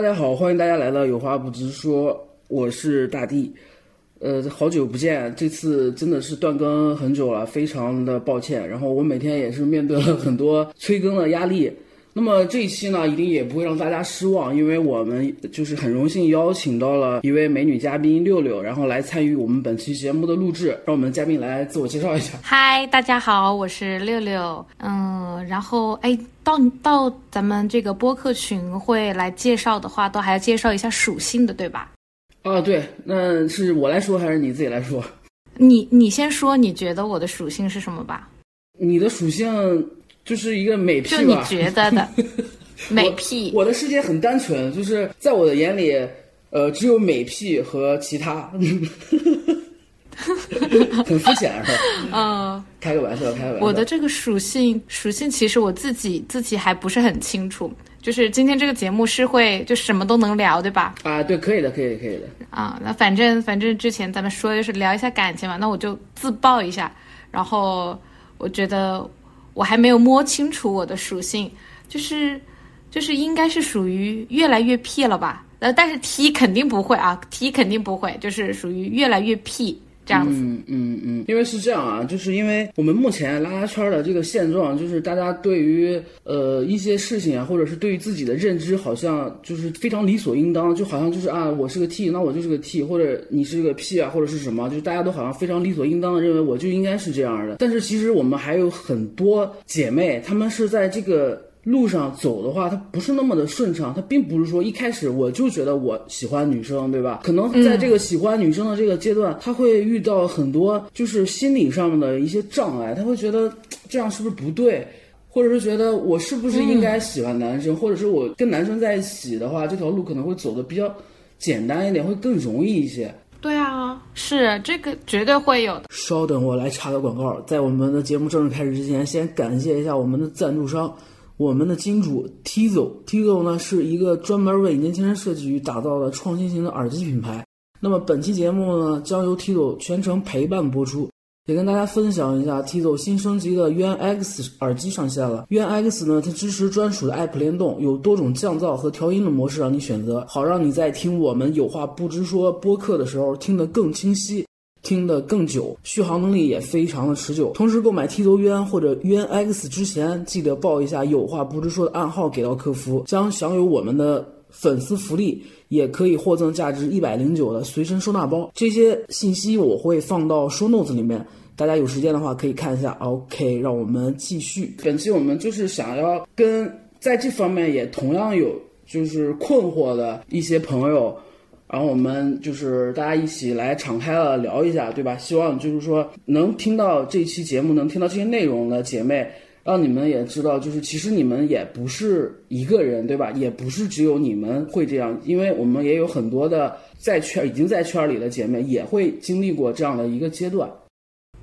大家好，欢迎大家来到有话不直说，我是大地。呃，好久不见，这次真的是断更很久了，非常的抱歉。然后我每天也是面对了很多催更的压力。那么这一期呢，一定也不会让大家失望，因为我们就是很荣幸邀请到了一位美女嘉宾六六，然后来参与我们本期节目的录制。让我们嘉宾来自我介绍一下。嗨，大家好，我是六六。嗯，然后哎，到到咱们这个播客群会来介绍的话，都还要介绍一下属性的，对吧？啊，对，那是我来说还是你自己来说？你你先说，你觉得我的属性是什么吧？你的属性。就是一个美屁吧？就你觉得的 美屁？我的世界很单纯，就是在我的眼里，呃，只有美屁和其他，很肤浅是吧？嗯，开个玩笑，开个玩笑。我的这个属性，属性其实我自己自己还不是很清楚。就是今天这个节目是会就什么都能聊，对吧？啊，对，可以的，可以，可以的。啊，那反正反正之前咱们说就是聊一下感情嘛，那我就自曝一下，然后我觉得。我还没有摸清楚我的属性，就是，就是应该是属于越来越屁了吧？呃，但是 T 肯定不会啊，T 肯定不会，就是属于越来越屁。嗯嗯嗯，因为是这样啊，就是因为我们目前拉拉圈的这个现状，就是大家对于呃一些事情啊，或者是对于自己的认知，好像就是非常理所应当，就好像就是啊，我是个 T，那我就是个 T，或者你是个 P 啊，或者是什么，就是大家都好像非常理所应当的认为我就应该是这样的。但是其实我们还有很多姐妹，她们是在这个。路上走的话，它不是那么的顺畅。它并不是说一开始我就觉得我喜欢女生，对吧？可能在这个喜欢女生的这个阶段，他会遇到很多就是心理上面的一些障碍。他会觉得这样是不是不对，或者是觉得我是不是应该喜欢男生，或者是我跟男生在一起的话，这条路可能会走的比较简单一点，会更容易一些。对啊，是这个绝对会有的。稍等，我来插个广告。在我们的节目正式开始之前，先感谢一下我们的赞助商。我们的金主 Tizo，Tizo 呢是一个专门为年轻人设计与打造的创新型的耳机品牌。那么本期节目呢将由 Tizo 全程陪伴播出，也跟大家分享一下 Tizo 新升级的 UN X 耳机上线了。UN X 呢它支持专属的 App 联动，有多种降噪和调音的模式让你选择，好让你在听我们有话不直说播客的时候听得更清晰。听得更久，续航能力也非常的持久。同时购买 T 轴 UN 或者 UN X 之前，记得报一下有话不直说的暗号给到客服，将享有我们的粉丝福利，也可以获赠价值一百零九的随身收纳包。这些信息我会放到 Show Notes 里面，大家有时间的话可以看一下。OK，让我们继续。本期我们就是想要跟在这方面也同样有就是困惑的一些朋友。然后我们就是大家一起来敞开了聊一下，对吧？希望就是说能听到这期节目，能听到这些内容的姐妹，让你们也知道，就是其实你们也不是一个人，对吧？也不是只有你们会这样，因为我们也有很多的在圈已经在圈里的姐妹也会经历过这样的一个阶段。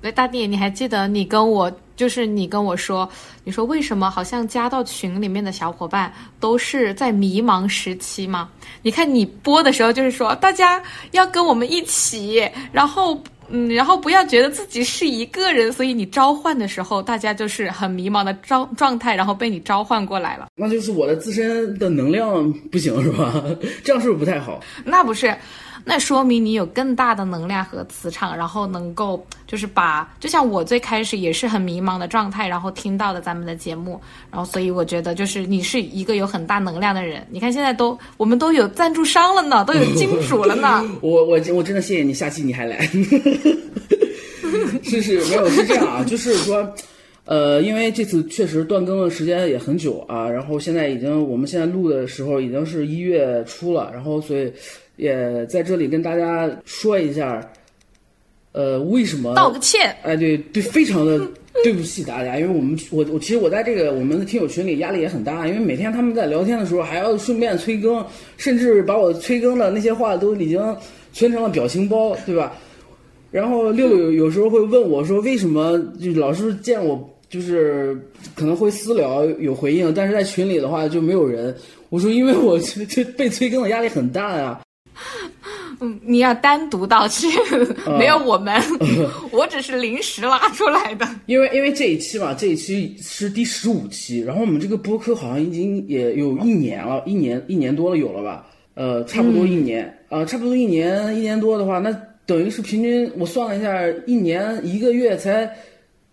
喂，大弟，你还记得你跟我，就是你跟我说，你说为什么好像加到群里面的小伙伴都是在迷茫时期吗？你看你播的时候就是说大家要跟我们一起，然后嗯，然后不要觉得自己是一个人，所以你召唤的时候大家就是很迷茫的状状态，然后被你召唤过来了。那就是我的自身的能量不行是吧？这样是不是不太好？那不是。那说明你有更大的能量和磁场，然后能够就是把，就像我最开始也是很迷茫的状态，然后听到的咱们的节目，然后所以我觉得就是你是一个有很大能量的人。你看现在都我们都有赞助商了呢，都有金主了呢。我我我真的谢谢你，下期你还来。是是，没有是这样啊，就是说，呃，因为这次确实断更的时间也很久啊，然后现在已经我们现在录的时候已经是一月初了，然后所以。也在这里跟大家说一下，呃，为什么道个歉？哎，对对，非常的对不起大家，因为我们我我其实我在这个我们的听友群里压力也很大，因为每天他们在聊天的时候还要顺便催更，甚至把我催更的那些话都已经存成了表情包，对吧？然后六六有时候会问我说，为什么就老是见我就是可能会私聊有回应，但是在群里的话就没有人？我说因为我这被催更的压力很大呀。嗯，你要单独道歉，没有我们，我只是临时拉出来的。因为因为这一期嘛，这一期是第十五期，然后我们这个播客好像已经也有一年了，一年一年多了有了吧？呃，差不多一年，呃，差不多一年一年多的话，那等于是平均我算了一下，一年一个月才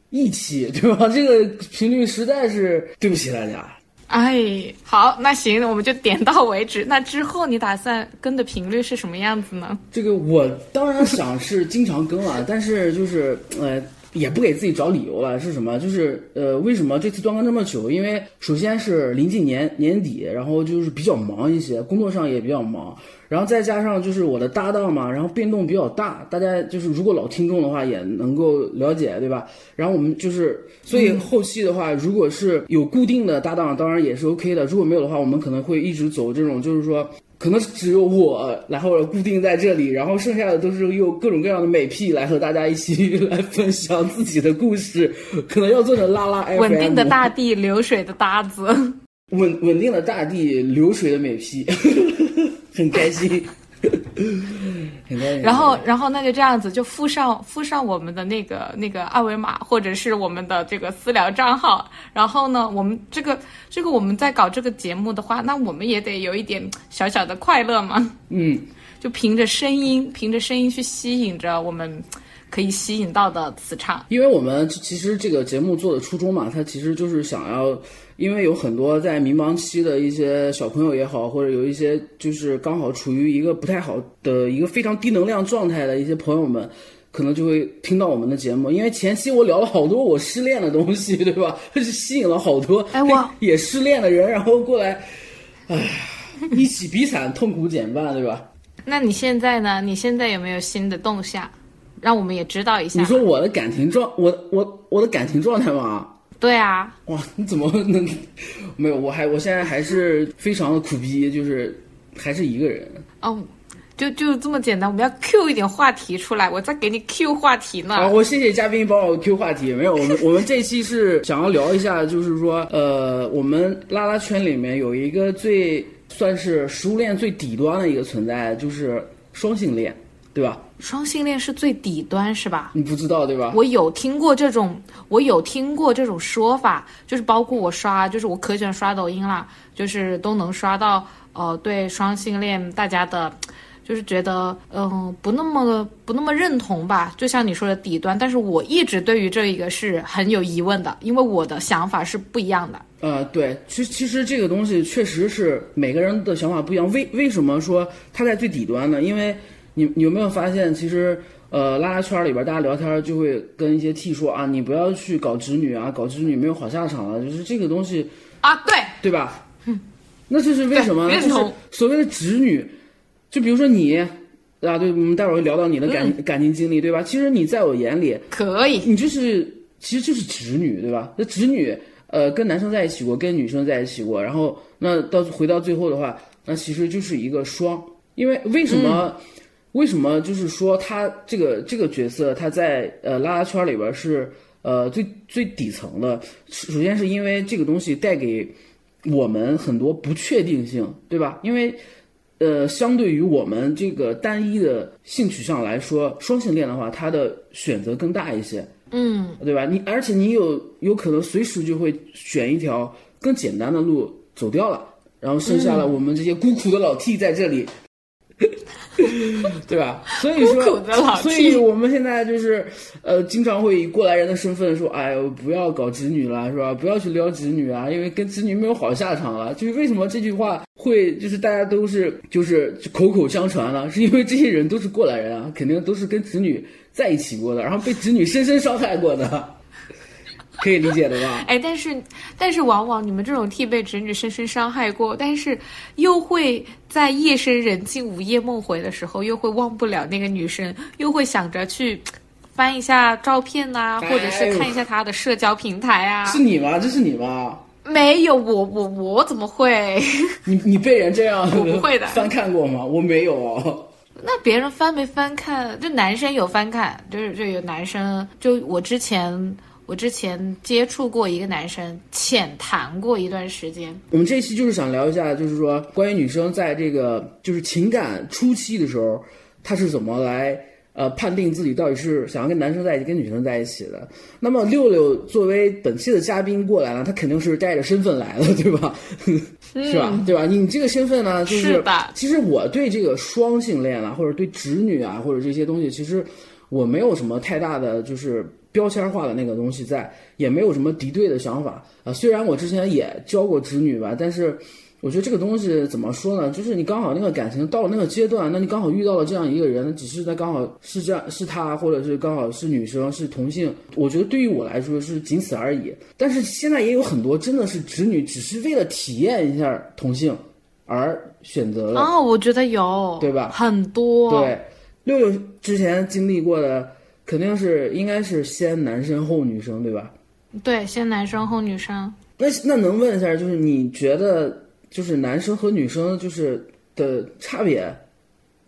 一期，对吧？这个频率实在是对不起大家。哎，好，那行，我们就点到为止。那之后你打算跟的频率是什么样子呢？这个我当然想是经常跟了，但是就是呃，也不给自己找理由了。是什么？就是呃，为什么这次断更这么久？因为首先是临近年年底，然后就是比较忙一些，工作上也比较忙。然后再加上就是我的搭档嘛，然后变动比较大，大家就是如果老听众的话也能够了解，对吧？然后我们就是，所以后期的话，如果是有固定的搭档，当然也是 OK 的。如果没有的话，我们可能会一直走这种，就是说，可能只有我，然后固定在这里，然后剩下的都是用各种各样的美屁来和大家一起 来分享自己的故事，可能要做成拉拉 FM。稳定的大地，流水的搭子。稳稳定的大地，流水的美屁。很开心。然后，然后那就这样子，就附上附上我们的那个那个二维码，或者是我们的这个私聊账号。然后呢，我们这个这个我们在搞这个节目的话，那我们也得有一点小小的快乐嘛。嗯，就凭着声音，凭着声音去吸引着我们可以吸引到的磁场。因为我们其实这个节目做的初衷嘛，它其实就是想要。因为有很多在迷茫期的一些小朋友也好，或者有一些就是刚好处于一个不太好的一个非常低能量状态的一些朋友们，可能就会听到我们的节目。因为前期我聊了好多我失恋的东西，对吧？就吸引了好多哎我也失恋的人，然后过来，哎，一起比惨，痛苦减半，对吧？那你现在呢？你现在有没有新的动向，让我们也知道一下？你说我的感情状，我我我的感情状态吗？对啊，哇，你怎么能没有？我还我现在还是非常的苦逼，就是还是一个人。哦，就就这么简单。我们要 Q 一点话题出来，我再给你 Q 话题呢。好，我谢谢嘉宾帮我 Q 话题。没有，我们我们这期是想要聊一下，就是说，呃，我们拉拉圈里面有一个最算是食物链最底端的一个存在，就是双性恋，对吧？双性恋是最底端，是吧？你不知道对吧？我有听过这种，我有听过这种说法，就是包括我刷，就是我可喜欢刷抖音啦，就是都能刷到，呃，对双性恋大家的，就是觉得，嗯，不那么不那么认同吧。就像你说的底端，但是我一直对于这一个是很有疑问的，因为我的想法是不一样的。呃，对，其实其实这个东西确实是每个人的想法不一样。为为什么说它在最底端呢？因为你你有没有发现，其实呃，拉拉圈里边大家聊天就会跟一些 T 说啊，你不要去搞直女啊，搞直女没有好下场了，就是这个东西啊，对对吧？嗯，那这是为什么？就是所谓的直女，就比如说你啊，对，我们待会儿会聊到你的感感情经历，对吧？其实你在我眼里可以，你就是其实就是直女，对吧？那直女呃，跟男生在一起过，跟女生在一起过，然后那到回到最后的话，那其实就是一个双，因为为什么？为什么就是说他这个这个角色他在呃拉拉圈里边是呃最最底层的？首先是因为这个东西带给我们很多不确定性，对吧？因为呃相对于我们这个单一的性取向来说，双性恋的话，它的选择更大一些，嗯，对吧？你而且你有有可能随时就会选一条更简单的路走掉了，然后剩下了我们这些孤苦的老 T 在这里。对吧？所以说，所以我们现在就是，呃，经常会以过来人的身份说：“哎呦，不要搞直女了，是吧？不要去撩直女啊，因为跟直女没有好下场了。”就是为什么这句话会就是大家都是就是口口相传了，是因为这些人都是过来人啊，肯定都是跟直女在一起过的，然后被直女深深伤害过的。可以理解的吧？哎，但是，但是，往往你们这种替被侄女深深伤害过，但是又会在夜深人静、午夜梦回的时候，又会忘不了那个女生，又会想着去翻一下照片呐，或者是看一下她的社交平台啊。是你吗？这是你吗？没有，我我我怎么会？你你被人这样我不会的翻看过吗？我没有。那别人翻没翻看？就男生有翻看，就是就有男生，就我之前。我之前接触过一个男生，浅谈过一段时间。我们这期就是想聊一下，就是说关于女生在这个就是情感初期的时候，她是怎么来呃判定自己到底是想要跟男生在一起，跟女生在一起的。那么六六作为本期的嘉宾过来了，他肯定是带着身份来的，对吧？是吧？对吧？你这个身份呢，就是是其实我对这个双性恋啊，或者对直女啊，或者这些东西，其实我没有什么太大的就是标签化的那个东西在，也没有什么敌对的想法啊、虽然我之前也教过直女吧，但是我觉得这个东西怎么说呢？就是你刚好那个感情到了那个阶段，那你刚好遇到了这样一个人，只是他刚好是这样是他，或者是刚好是女生是同性，我觉得对于我来说是仅此而已。但是现在也有很多真的是直女，只是为了体验一下同性而选择了。哦，我觉得有，对吧很多，对，六六之前经历过的肯定是应该是先男生后女生，对吧？对，先男生后女生。那那能问一下，就是你觉得就是男生和女生就是的差别，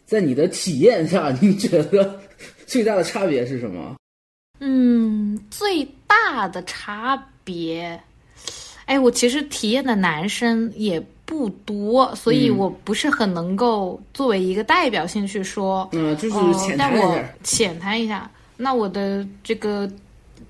在你的体验下，你觉得最大的差别是什么？嗯，最大的差别，哎，我其实体验的男生也不多，所以嗯我不是很能够作为一个代表性去说。嗯、就是哦浅谈一下。浅谈一下，那我的这个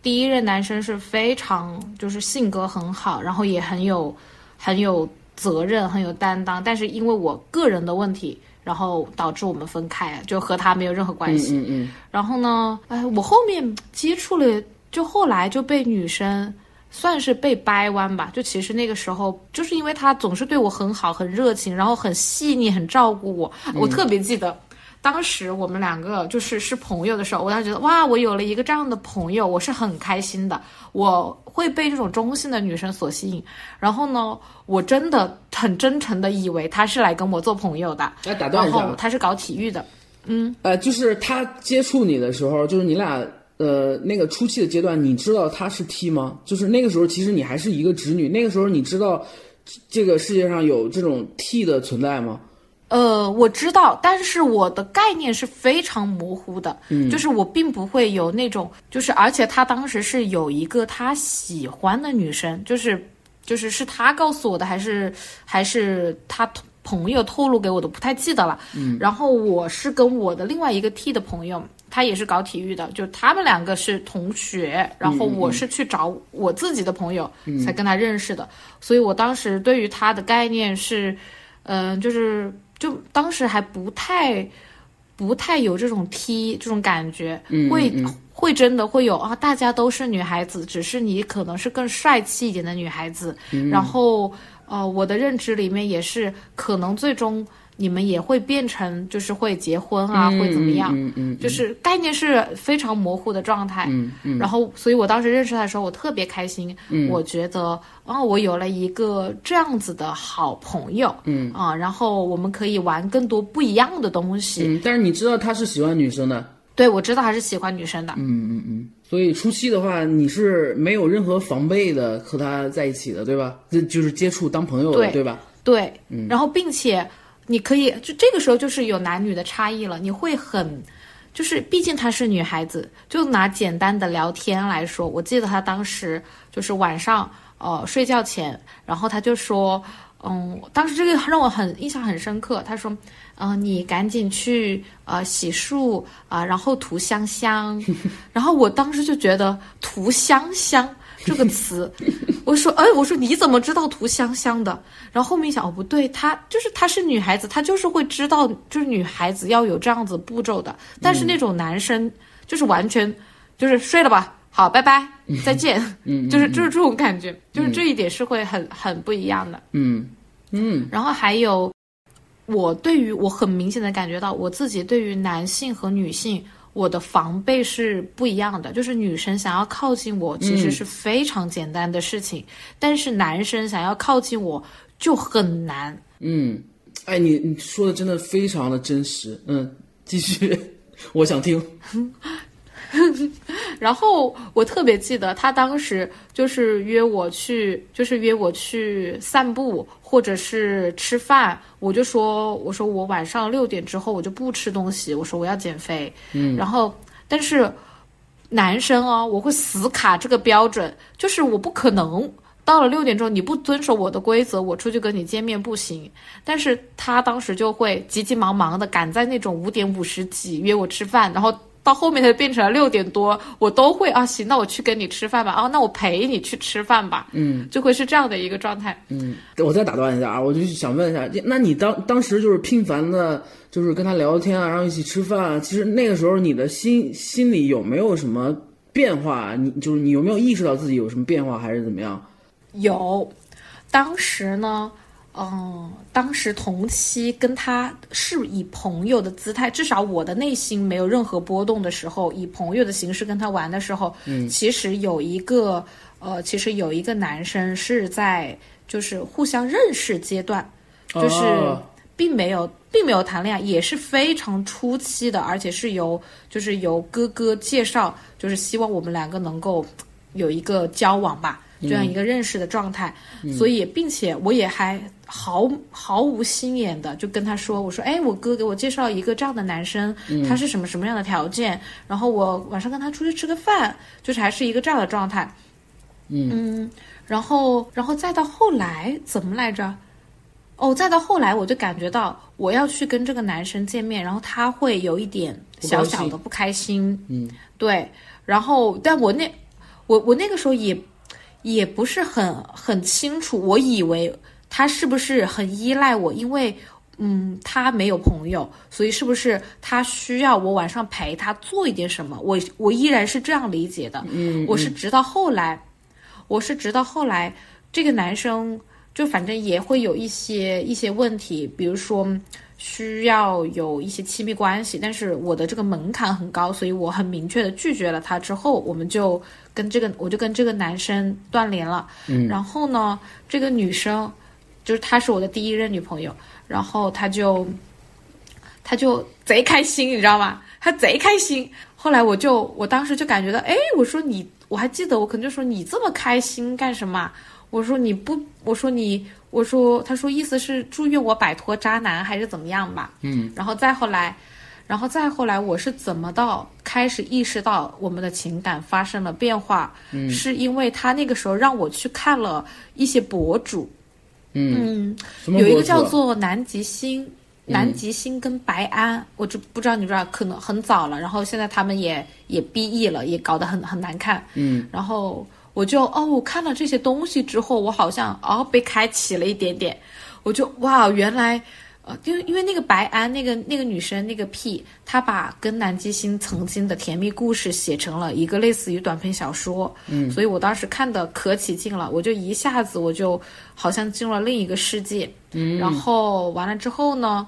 第一任男生是非常就是性格很好，然后也很有很有责任、很有担当，但是因为我个人的问题，然后导致我们分开，就和他没有任何关嗯系。嗯嗯，然后呢，哎，我后面接触了，就后来就被女生算是被掰弯吧。就其实那个时候，就是因为他总是对我很好、很热情，然后很细腻、很照顾我。我特别记得，当时我们两个就是是朋友的时候，我当时觉得哇，我有了一个这样的朋友，我是很开心的。我会被这种中性的女生所吸引。然后呢，我真的很真诚的以为他是来跟我做朋友的。来打断然一下吧，后他是搞体育的。嗯呃，就是他接触你的时候，就是你俩呃那个初期的阶段，你知道他是 T 吗？就是那个时候，其实你还是一个直女，那个时候你知道这个世界上有这种 T 的存在吗？呃，我知道，但是我的概念是非常模糊的，嗯，就是我并不会有那种，就是而且他当时是有一个他喜欢的女生，就是就是是他告诉我的，还是还是他朋友透露给我的，不太记得了。嗯，然后我是跟我的另外一个 T 的朋友，他也是搞体育的，就他们两个是同学，然后我是去找我自己的朋友、才跟他认识的，所以我当时对于他的概念是，嗯、就是就当时还不太不太有这种踢这种感觉，会会真的会有啊，大家都是女孩子，只是你可能是更帅气一点的女孩子，然后呃，我的认知里面也是可能最终。你们也会变成，就是会结婚啊，会怎么样？嗯嗯，就是概念是非常模糊的状态。嗯嗯，然后，所以我当时认识他的时候，我特别开心。嗯，我觉得，啊，我有了一个这样子的好朋友。嗯啊，然后我们可以玩更多不一样的东西。嗯，但是你知道他是喜欢女生的，对，我知道他是喜欢女生的。嗯嗯嗯，所以初期的话，你是没有任何防备的和他在一起的，对吧？这就是接触当朋友的，对对吧？对，嗯然后并且你可以就这个时候就是有男女的差异了，你会很。就是，毕竟她是女孩子，就拿简单的聊天来说，我记得她当时就是晚上，呃，睡觉前，然后她就说，嗯，当时这个让我很印象很深刻。她说，嗯、你赶紧去呃洗漱啊、然后涂香香。然后我当时就觉得涂香香这个词，我说，哎，我说你怎么知道涂香香的？然后后面一想，哦，不对，她就是她是女孩子，她就是会知道，就是女孩子要有这样子步骤的。但是那种男生就是完全就是睡了吧，好，拜拜，再见，嗯，就是就是这种感觉，就是这一点是会很很不一样的。嗯嗯然后还有，我对于我很明显的感觉到，我自己对于男性和女性，我的防备是不一样的。就是女生想要靠近我，其实是非常简单的事情，但是男生想要靠近我就很难。嗯，哎，你你说的真的非常的真实，嗯，继续，我想听，然后我特别记得他当时就是约我去，就是约我去散步或者是吃饭，我就说我说我晚上六点之后我就不吃东西，我说我要减肥。嗯，然后但是男生哦，我会死卡这个标准，就是我不可能到了六点钟你不遵守我的规则，我出去跟你见面不行。但是他当时就会急急忙忙的赶在那种五点五十几约我吃饭，然后。到后面它就变成了六点多，我都会啊，行，那我去跟你吃饭吧，啊，那我陪你去吃饭吧，嗯，就会是这样的一个状态。嗯，我再打断一下啊，我就想问一下，那你当当时就是频繁的，就是跟他聊天啊，然后一起吃饭啊，其实那个时候你的心心里有没有什么变化？你就是你有没有意识到自己有什么变化，还是怎么样？有，当时呢。嗯，当时同期跟他是以朋友的姿态，至少我的内心没有任何波动的时候，以朋友的形式跟他玩的时候，嗯，其实有一个呃，其实有一个男生是在就是互相认识阶段，就是并没有并没有谈恋爱，也是非常初期的，而且是由就是由哥哥介绍，就是希望我们两个能够有一个交往吧。这样一个认识的状态，所以并且我也还毫毫无心眼的就跟他说，我说，哎，我哥给我介绍一个这样的男生，他是什么什么样的条件，然后我晚上跟他出去吃个饭，就是还是一个这样的状态，嗯，然后然后再到后来怎么来着？哦，再到后来我就感觉到我要去跟这个男生见面，然后他会有一点小小的不开心，嗯，对，然后但我那我我那个时候也。也不是很很清楚，我以为他是不是很依赖我，因为嗯，他没有朋友，所以是不是他需要我晚上陪他做一点什么？我我依然是这样理解的。嗯，我是直到后来，我是直到后来，这个男生就反正也会有一些一些问题，比如说需要有一些亲密关系，但是我的这个门槛很高，所以我很明确的拒绝了他。之后我们就。跟这个，我就跟这个男生断联了。嗯，然后呢，这个女生，就是她是我的第一任女朋友，然后她就，她就贼开心，你知道吗？她贼开心。后来我就，我当时就感觉到，哎，我说你，我还记得，我可能就说你这么开心干什么？我说你不，我说你，我说，他说意思是祝愿我摆脱渣男还是怎么样吧？嗯，然后再后来。然后再后来，我是怎么到开始意识到我们的情感发生了变化？嗯，是因为他那个时候让我去看了一些博主，嗯，有一个叫做南极星，南极星跟白安，我就不知道你知道，可能很早了，然后现在他们也也 B E 了，也搞得很很难看，嗯，然后我就哦，我看了这些东西之后，我好像哦被开启了一点点，我就哇，原来。呃，因为因为那个白安那个那个女生那个 P，她把跟南极星曾经的甜蜜故事写成了一个类似于短篇小说，嗯，所以我当时看的可起劲了，我就一下子我就好像进入了另一个世界，嗯，然后完了之后呢，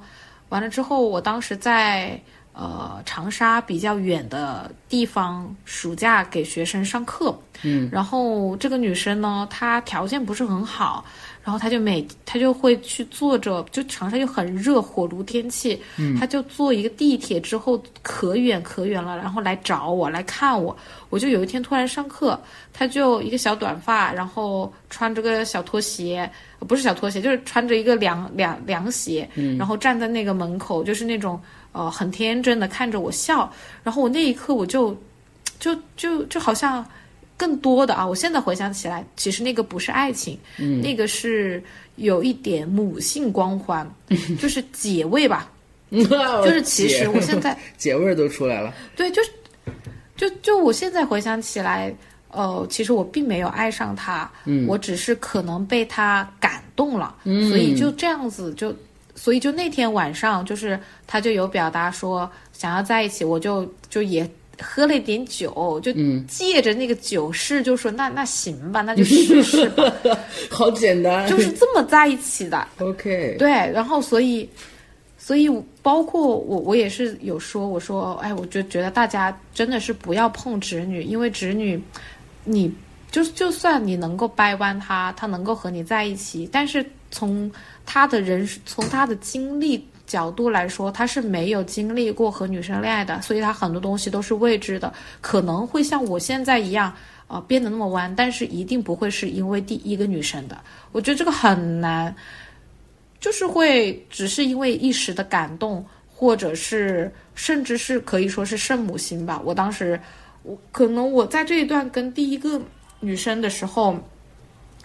完了之后我当时在呃长沙比较远的地方暑假给学生上课，嗯，然后这个女生呢，她条件不是很好。然后他就每他就会去坐着，就长沙又很热，火炉天气，他就坐一个地铁之后可远可远了，然后来找我来看我。我就有一天突然上课，他就一个小短发，然后穿着个小拖鞋，不是小拖鞋，就是穿着一个凉凉凉鞋，然后站在那个门口，就是那种呃很天真的看着我笑。然后我那一刻我就就就就好像。更多的啊，我现在回想起来，其实那个不是爱情，嗯，那个是有一点母性光环，就是姐味吧，就是其实我现在姐 味都出来了，对，就是就就我现在回想起来，呃，其实我并没有爱上他，嗯，我只是可能被他感动了，嗯，所以就这样子，就所以就那天晚上，就是他就有表达说想要在一起，我就就也。喝了一点酒，就借着那个酒势，就说那那行吧，那就试试吧。好简单，就是这么在一起的。OK，对，然后所以，所以包括我，我也是有说，我说，哎，我就觉得大家真的是不要碰侄女，因为侄女，你就就算你能够掰弯她，她能够和你在一起，但是从她的人，从她的经历。角度来说，他是没有经历过和女生恋爱的，所以他很多东西都是未知的，可能会像我现在一样，呃，变得那么弯，但是一定不会是因为第一个女生的。我觉得这个很难，就是会只是因为一时的感动，或者是甚至是可以说是圣母心吧。我当时，我可能我在这一段跟第一个女生的时候。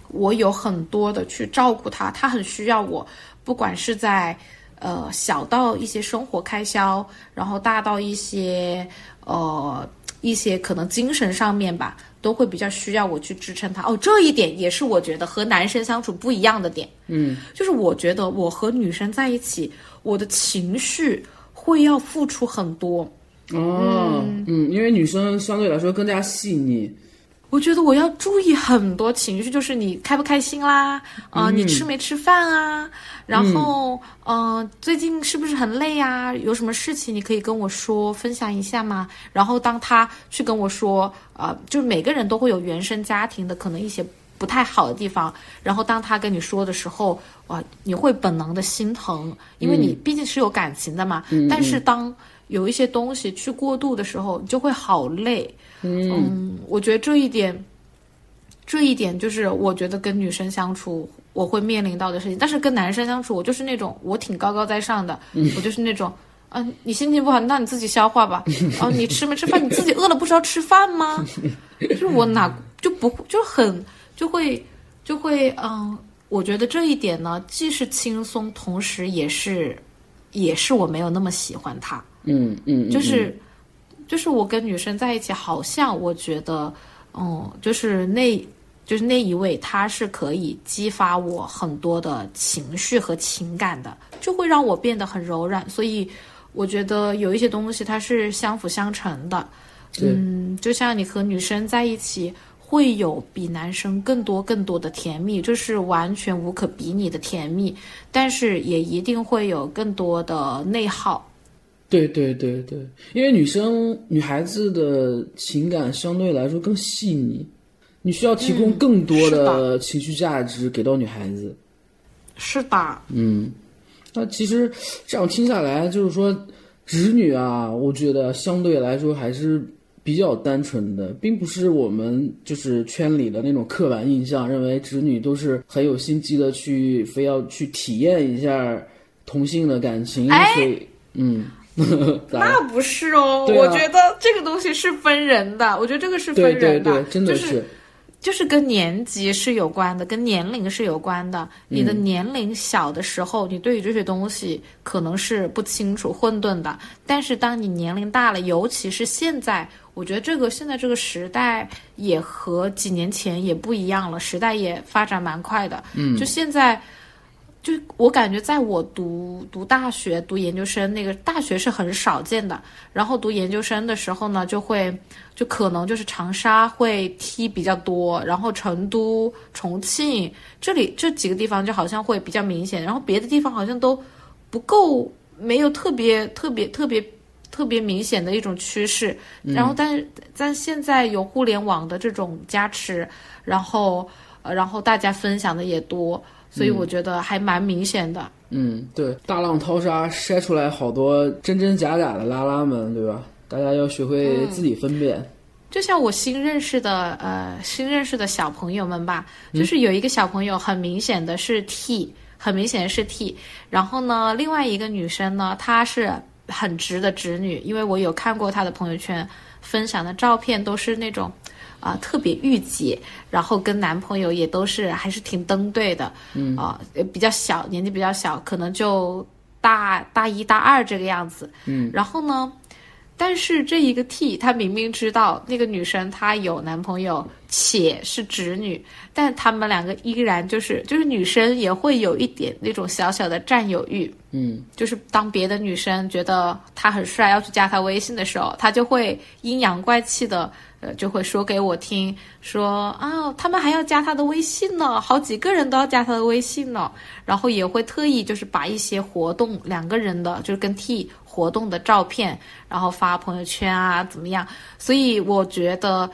我有很多的去照顾她，她很需要我，不管是在呃小到一些生活开销，然后大到一些呃一些可能精神上面吧，都会比较需要我去支撑他。哦，这一点也是我觉得和男生相处不一样的点。嗯，就是我觉得我和女生在一起，我的情绪会要付出很多。哦，嗯，因为女生相对来说更加细腻。我觉得我要注意很多情绪，就是你开不开心啦，啊、你吃没吃饭啊，然后，嗯、最近是不是很累啊？有什么事情你可以跟我说，分享一下吗？然后当他去跟我说，呃，就是每个人都会有原生家庭的可能一些不太好的地方，然后当他跟你说的时候，哇，你会本能的心疼，因为你毕竟是有感情的嘛。但是当有一些东西去过度的时候，你就会好累。嗯，我觉得这一点，这一点就是我觉得跟女生相处我会面临到的事情，但是跟男生相处，我就是那种我挺高高在上的，我就是那种。嗯、你心情不好，那你自己消化吧。哦、你吃没吃饭？你自己饿了不是要吃饭吗？就是我哪就不就很就会就会嗯，我觉得这一点呢，既是轻松，同时也是也是我没有那么喜欢他。嗯嗯，嗯就是就是我跟女生在一起，好像我觉得，嗯，就是那就是那一位，他是可以激发我很多的情绪和情感的，就会让我变得很柔软。所以我觉得有一些东西它是相辅相成的。嗯，就像你和女生在一起。会有比男生更多更多的甜蜜，就是完全无可比拟的甜蜜，但是也一定会有更多的内耗。对对对对，因为女生女孩子的情感相对来说更细腻，你需要提供更多的的情绪价值给到女孩子。是的，嗯，那其实这样听下来，就是说，直女啊，我觉得相对来说还是比较单纯的，并不是我们就是圈里的那种刻板印象，认为直女都是很有心机的去，非要去体验一下同性的感情，哎所以，嗯，那不是哦，啊我觉得这个东西是分人的，我觉得这个是分人的，对，真的就是就是跟年级是有关的，跟年龄是有关的。你的年龄小的时候，你对于这些东西可能是不清楚、混沌的。但是当你年龄大了，尤其是现在，我觉得这个现在这个时代也和几年前也不一样了，时代也发展蛮快的。嗯，就现在。就我感觉，在我读读大学、读研究生，那个大学是很少见的。然后读研究生的时候呢，就会就可能就是长沙会 T 比较多，然后成都、重庆这里这几个地方就好像会比较明显，然后别的地方好像都不够，没有特别特别特别特别明显的一种趋势。然后但是但现在有互联网的这种加持，然后然后大家分享的也多，所以我觉得还蛮明显的。嗯，对，大浪淘沙筛出来好多真真假假的拉拉们，对吧？大家要学会自己分辨。就像我新认识的呃新认识的小朋友们吧，就是有一个小朋友很明显的是 T，很明显是 T，然后呢，另外一个女生呢，她是很直的直女，因为我有看过她的朋友圈分享的照片，都是那种啊、特别御姐，然后跟男朋友也都是还是挺登对的，嗯啊、呃比较小，年纪比较小，可能就大大一大二这个样子，嗯，然后呢。但是这一个 T，他明明知道那个女生她有男朋友，且是直女，但他们两个依然就是就是女生也会有一点那种小小的占有欲，嗯，就是当别的女生觉得他很帅要去加他微信的时候，他就会阴阳怪气的，就会说给我听，说啊，他们还要加他的微信呢，好几个人都要加他的微信呢，然后也会特意就是把一些活动两个人的，就是跟 T 活动的照片，然后发朋友圈啊，怎么样？所以我觉得。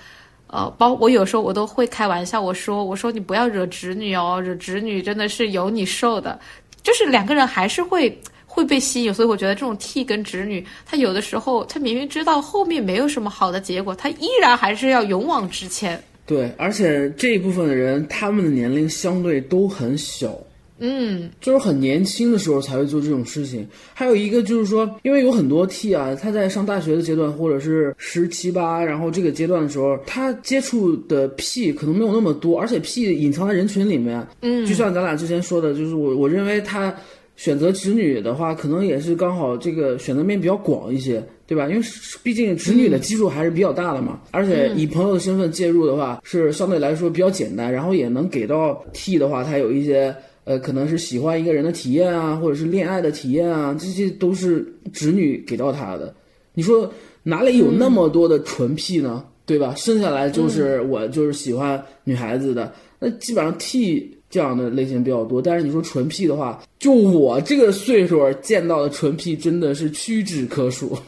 呃，包我有时候我都会开玩笑，我说我说你不要惹侄女哦，惹侄女真的是有你受的，就是两个人还是会会被吸引，所以我觉得这种 T 跟直女，她有的时候她明明知道后面没有什么好的结果，她依然还是要勇往直前。对，而且这一部分的人，他们的年龄相对都很小，嗯就是很年轻的时候才会做这种事情。还有一个就是说，因为有很多 T 啊，他在上大学的阶段，或者是十七八，然后这个阶段的时候，他接触的 P 可能没有那么多，而且 P 隐藏在人群里面。嗯，就像咱俩之前说的，就是我我认为他选择直女的话，可能也是刚好这个选择面比较广一些，对吧？因为毕竟直女的基数还是比较大的嘛，而且以朋友的身份介入的话，是相对来说比较简单，然后也能给到 T 的话，他有一些。呃，可能是喜欢一个人的体验啊，或者是恋爱的体验啊，这些都是直女给到他的。你说哪里有那么多的纯 P 呢？对吧？剩下来就是我就是喜欢女孩子的，那基本上 T 这样的类型比较多。但是你说纯 P 的话，就我这个岁数见到的纯 P 真的是屈指可数。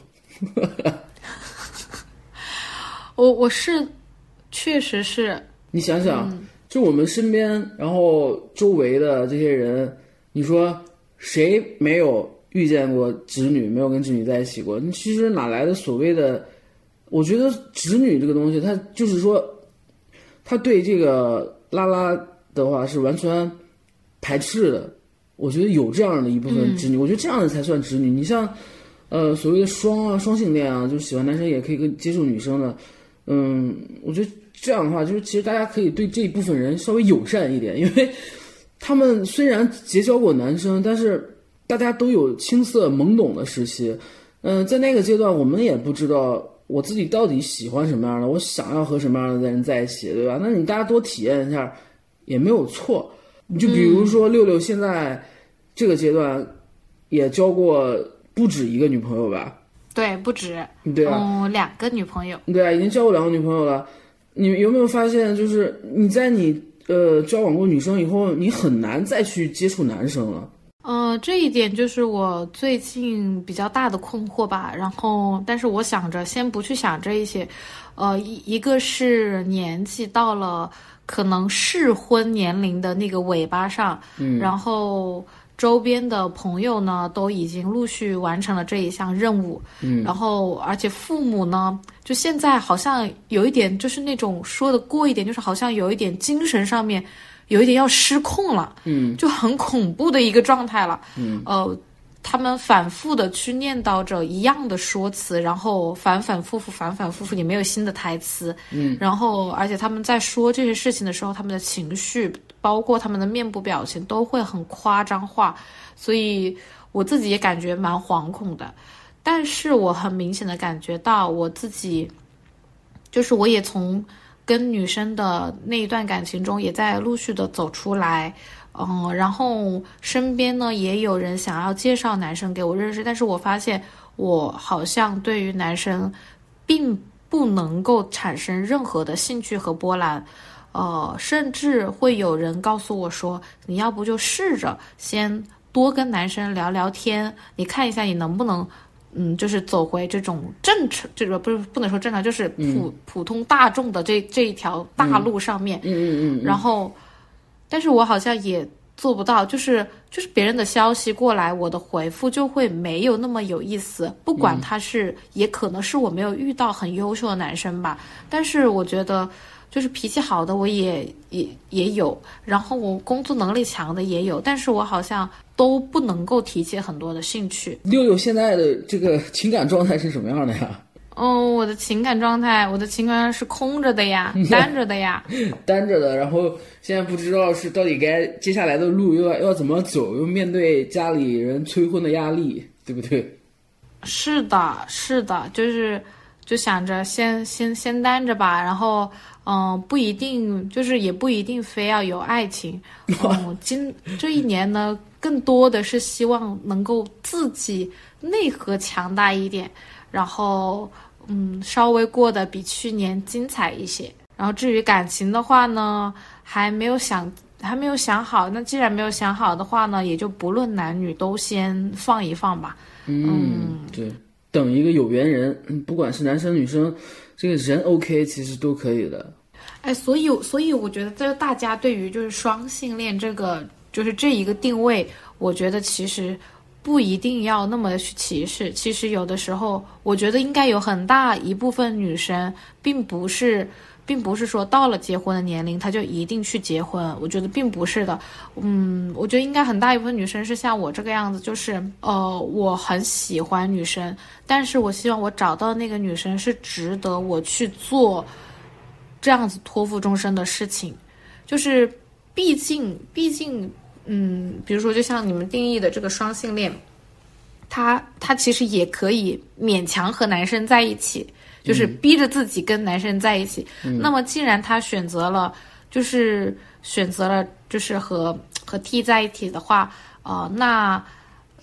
我我是确实是，你想想，就我们身边，然后周围的这些人，你说谁没有遇见过直女，没有跟直女在一起过？你其实哪来的所谓的？我觉得直女这个东西，它就是说，他对这个拉拉的话是完全排斥的。我觉得有这样的一部分直女，我觉得这样的才算直女。你像，呃，所谓的双啊、双性恋啊，就是喜欢男生也可以跟接受女生的，嗯，我觉得这样的话，就是其实大家可以对这一部分人稍微友善一点，因为他们虽然结交过男生，但是大家都有青涩懵懂的时期。嗯、在那个阶段，我们也不知道我自己到底喜欢什么样的，我想要和什么样的人在一起，对吧？那你大家多体验一下也没有错。你就比如说六六现在这个阶段也交过不止一个女朋友吧？对，不止，对啊，嗯，两个女朋友，对啊，已经交过两个女朋友了。你有没有发现，就是你在你呃交往过女生以后，你很难再去接触男生了。呃，这一点就是我最近比较大的困惑吧。然后，但是我想着先不去想这一些，呃，一一个是年纪到了可能适婚年龄的那个尾巴上，嗯，然后周边的朋友呢都已经陆续完成了这一项任务，嗯，然后而且父母呢，就现在好像有一点就是那种说的过一点，就是好像有一点精神上面。有一点要失控了，嗯，就很恐怖的一个状态了，嗯，呃，他们反复的去念叨着一样的说辞，然后反反复复，反反复复，也没有新的台词，嗯，然后而且他们在说这些事情的时候，他们的情绪，包括他们的面部表情，都会很夸张化，所以我自己也感觉蛮惶恐的，但是我很明显的感觉到我自己，就是我也从。跟女生的那一段感情中，也在陆续的走出来，嗯，然后身边呢也有人想要介绍男生给我认识，但是我发现我好像对于男生，并不能够产生任何的兴趣和波澜，呃，甚至会有人告诉我说，你要不就试着先多跟男生聊聊天，你看一下你能不能。嗯，就是走回这种正常，这个不是不能说正常，就是普、普通大众的这这一条大路上面。嗯嗯嗯。然后，但是我好像也做不到，就是就是别人的消息过来，我的回复就会没有那么有意思。不管他是，也可能是我没有遇到很优秀的男生吧。但是我觉得，就是脾气好的我也也也有，然后我工作能力强的也有，但是我好像。都不能够提起很多的兴趣。六六现在的这个情感状态是什么样的呀？哦，我的情感状态，我的情感是空着的呀，单着的呀，单着的。然后现在不知道是到底该接下来的路又要要怎么走，又面对家里人催婚的压力，对不对？是的，是的，就是就想着先先先单着吧，然后嗯，不一定，就是也不一定非要有爱情。嗯，今这一年呢。更多的是希望能够自己内核强大一点，然后嗯，稍微过得比去年精彩一些。然后至于感情的话呢，还没有想，还没有想好。那既然没有想好的话呢，也就不论男女都先放一放吧。嗯，对，等一个有缘人，不管是男生女生，这个人 OK，其实都可以的。哎，所以所以我觉得，这大家对于就是双性恋这个。就是这一个定位，我觉得其实不一定要那么去歧视。其实有的时候，我觉得应该有很大一部分女生并不是，并不是说到了结婚的年龄他就一定去结婚，我觉得并不是的。嗯，我觉得应该很大一部分女生是像我这个样子，就是呃，我很喜欢女生，但是我希望我找到那个女生是值得我去做这样子托付终身的事情，就是毕竟毕竟，嗯，比如说就像你们定义的这个双性恋。他他其实也可以勉强和男生在一起，就是逼着自己跟男生在一起。那么既然他选择了，就是选择了就是和和 T 在一起的话，呃，那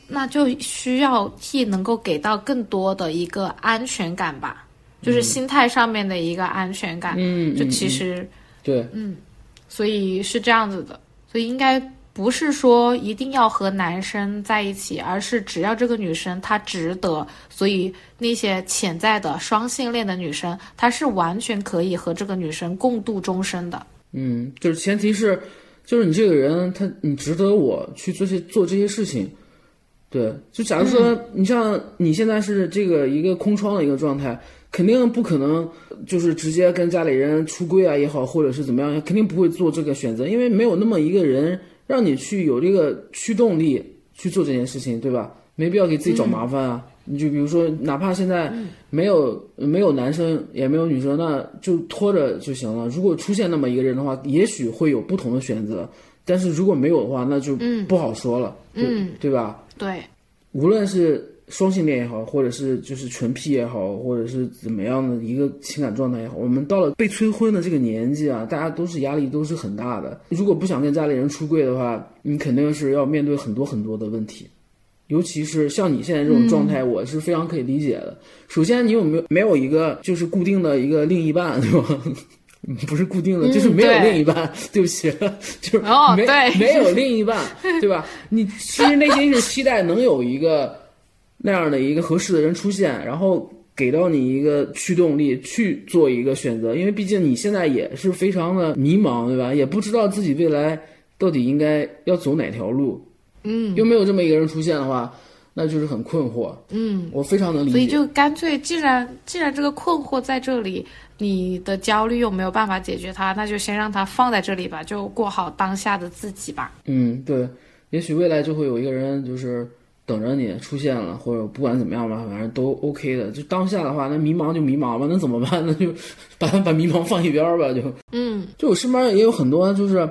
那就需要 T 能够给到更多的一个安全感吧，就是心态上面的一个安全感。嗯，就其实对，嗯，所以是这样子的，所以应该。不是说一定要和男生在一起，而是只要这个女生她值得，所以那些潜在的双性恋的女生，她是完全可以和这个女生共度终身的。嗯，就是前提是，就是你这个人，他你值得我去做些做这些事情。对，就假如说你像你现在是这个一个空窗的一个状态，肯定不可能就是直接跟家里人出柜啊也好，或者是怎么样，肯定不会做这个选择，因为没有那么一个人。让你去有这个驱动力去做这件事情，对吧？没必要给自己找麻烦啊！你就比如说，哪怕现在没有没有男生也没有女生，那就拖着就行了。如果出现那么一个人的话，也许会有不同的选择。但是如果没有的话，那就不好说了，嗯，对吧？对，无论是。双性恋也好，或者是就是纯 P 也好，或者是怎么样的一个情感状态也好，我们到了被催婚的这个年纪啊，大家都是压力都是很大的。如果不想跟家里人出柜的话，你肯定是要面对很多很多的问题，尤其是像你现在这种状态，我是非常可以理解的。首先，你有没有没有一个就是固定的一个另一半，对吧？不是固定的，就是没有另一半。对不起，就是没没有另一半，对吧？你其实内心是期待能有一个。那样的一个合适的人出现，然后给到你一个驱动力去做一个选择，因为毕竟你现在也是非常的迷茫，对吧？也不知道自己未来到底应该要走哪条路，嗯，又没有这么一个人出现的话，那就是很困惑，嗯，我非常能理解。所以就干脆，既然既然这个困惑在这里，你的焦虑又没有办法解决它，那就先让它放在这里吧，就过好当下的自己吧。嗯，对，也许未来就会有一个人就是。等着你出现了，或者不管怎么样吧，反正都 OK 的。就当下的话，那迷茫就迷茫吧，那怎么办？那 就把把迷茫放一边吧，就嗯。就我身边也有很多，就是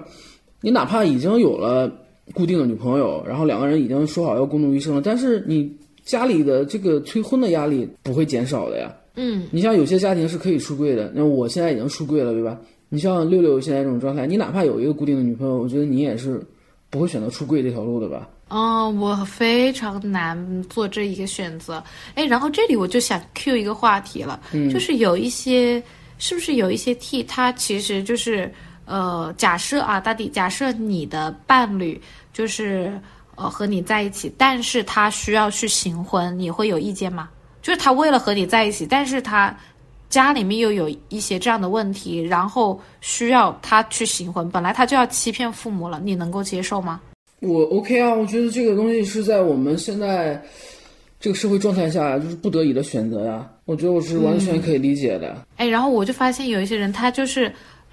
你哪怕已经有了固定的女朋友，然后两个人已经说好要共度余生了，但是你家里的这个催婚的压力不会减少的呀。嗯。你像有些家庭是可以出柜的，那我现在已经出柜了，对吧？你像六六现在这种状态，你哪怕有一个固定的女朋友，我觉得你也是不会选择出柜这条路的吧？哦，我非常难做这一个选择。哎，然后这里我就想 Q 一个话题了，就是有一些，是不是有一些 T，他其实就是，呃，假设啊，大弟，假设你的伴侣就是呃和你在一起，但是他需要去行婚，你会有意见吗？就是他为了和你在一起，但是他家里面又有一些这样的问题，然后需要他去行婚，本来他就要欺骗父母了，你能够接受吗？我 OK 啊，我觉得这个东西是在我们现在这个社会状态下，就是不得已的选择呀。我觉得我是完全可以理解的。哎，然后我就发现有一些人，他就是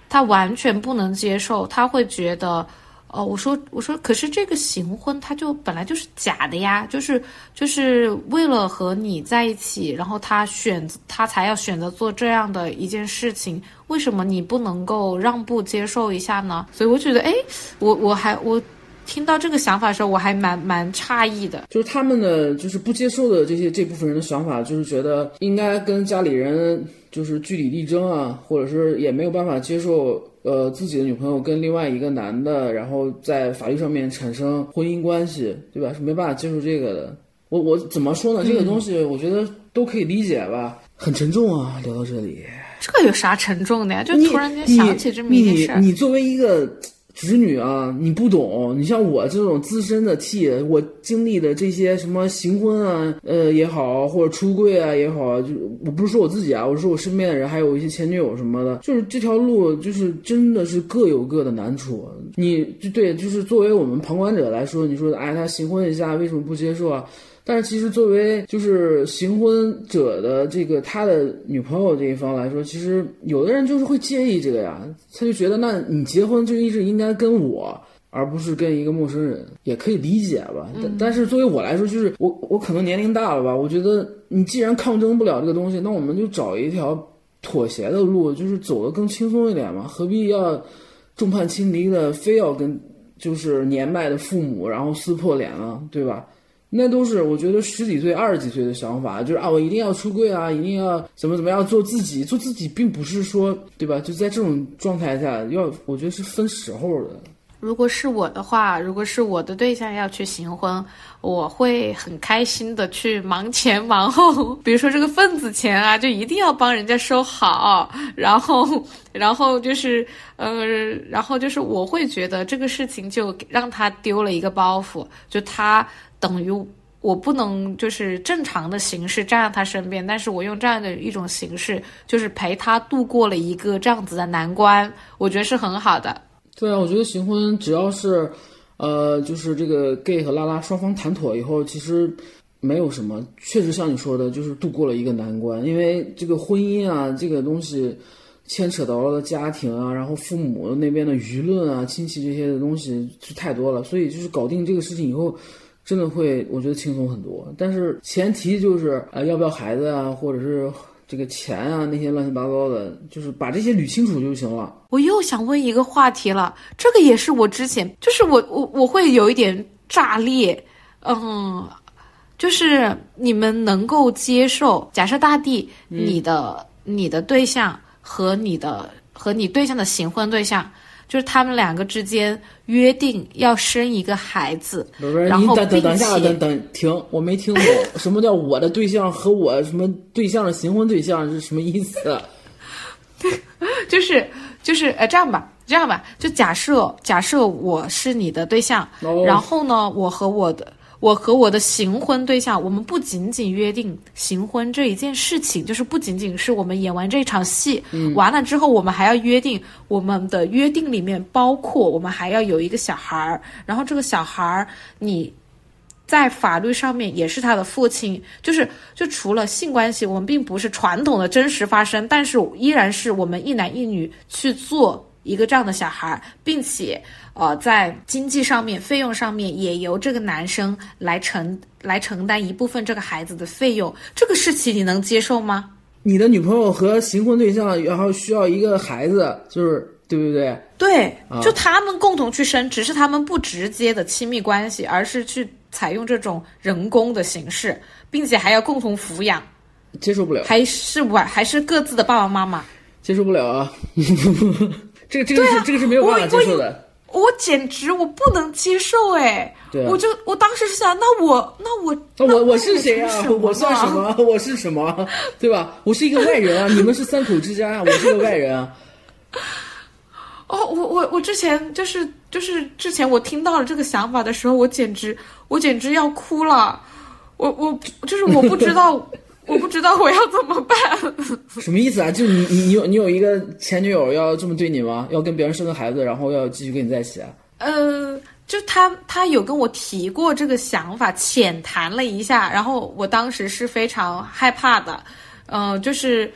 他完全不能接受，他会觉得，哦，我说我说，可是这个行婚，他就本来就是假的呀，就是就是为了和你在一起，然后他选择他才要选择做这样的一件事情，为什么你不能够让步接受一下呢？所以我觉得，哎，我我还我。听到这个想法的时候，我还蛮蛮诧异的。就是他们的，就是不接受的这些这部分人的想法，就是觉得应该跟家里人就是据理力争啊，或者是也没有办法接受，呃，自己的女朋友跟另外一个男的，然后在法律上面产生婚姻关系，对吧？是没办法接受这个的。我我怎么说呢？这个东西我觉得都可以理解吧。很沉重啊，聊到这里，这个有啥沉重的呀？就突然间想起这么一件事。你作为一个。侄女啊，你不懂。你像我这种资深的 T，我经历的这些什么行婚啊，呃也好，或者出柜啊也好，就我不是说我自己啊，我是说我身边的人，还有一些前女友什么的，就是这条路，就是真的是各有各的难处。你就对，就是作为我们旁观者来说，你说哎，他行婚一下为什么不接受啊？但是其实作为就是行婚者的这个他的女朋友这一方来说，其实有的人就是会介意这个呀，他就觉得那你结婚就一直应该跟我。而不是跟一个陌生人，也可以理解吧。但但是作为我来说，就是我我可能年龄大了吧，我觉得你既然抗争不了这个东西，那我们就找一条妥协的路，就是走得更轻松一点嘛。何必要众叛亲离的，非要跟就是年迈的父母然后撕破脸呢？对吧？那都是我觉得十几岁、二十几岁的想法，就是啊，我一定要出柜啊，一定要怎么怎么样做自己，做自己，并不是说对吧？就在这种状态下，要我觉得是分时候的。如果是我的话，如果是我的对象要去行婚，我会很开心的去忙前忙后。比如说这个份子钱啊，就一定要帮人家收好。然后，然后就是呃，然后就是我会觉得这个事情就让他丢了一个包袱，就他等于我不能就是正常的形式站在他身边，但是我用这样的一种形式，就是陪他度过了一个这样子的难关，我觉得是很好的。对啊，我觉得行婚只要是，呃，就是这个 gay 和拉拉双方谈妥以后，其实没有什么。确实像你说的，就是度过了一个难关。因为这个婚姻啊，这个东西牵扯到了家庭啊，然后父母那边的舆论啊、亲戚这些的东西是太多了。所以就是搞定这个事情以后，真的会我觉得轻松很多。但是前提就是呃，要不要孩子啊，或者是。这个钱啊，那些乱七八糟的，就是把这些捋清楚就行了。我又想问一个话题了，这个也是我之前，就是我我我会有一点炸裂，嗯，就是你们能够接受，假设大地你的你的对象和你的和你对象的行婚对象。就是他们两个之间约定要生一个孩子，然后等等等下，等等停，我没听懂什么叫我的对象和我什么对象的行婚对象是什么意思？就是就是呃这样吧，这样吧，就假设假设我是你的对象，然后呢，我和我的。我和我的行婚对象，我们不仅仅约定行婚这一件事情，就是不仅仅是我们演完这场戏，完了之后，我们还要约定我们的约定里面包括我们还要有一个小孩儿，然后这个小孩儿你在法律上面也是他的父亲，就是就除了性关系，我们并不是传统的真实发生，但是依然是我们一男一女去做一个这样的小孩，并且。呃，在经济上面、费用上面，也由这个男生来承来承担一部分这个孩子的费用，这个事情你能接受吗？你的女朋友和行婚对象，然后需要一个孩子，就是对不对？对，就他们共同去生，只是他们不直接的亲密关系，而是去采用这种人工的形式，并且还要共同抚养，接受不了，还是晚还是各自的爸爸妈妈，接受不了啊！这个这个是这个是没有办法接受的。我简直我不能接受哎！我就我当时是想，那我那我那我我是谁啊？我算什么？我是什么？对吧？我是一个外人啊！你们是三口之家，我是个外人啊！哦，我我我之前就是就是之前我听到了这个想法的时候，我简直我简直要哭了！我我就是我不知道。我不知道我要怎么办。什么意思啊？就你你你有你有一个前女友要这么对你吗？要跟别人生个孩子，然后要继续跟你在一起啊？呃，就他他有跟我提过这个想法，浅谈了一下，然后我当时是非常害怕的。嗯，就是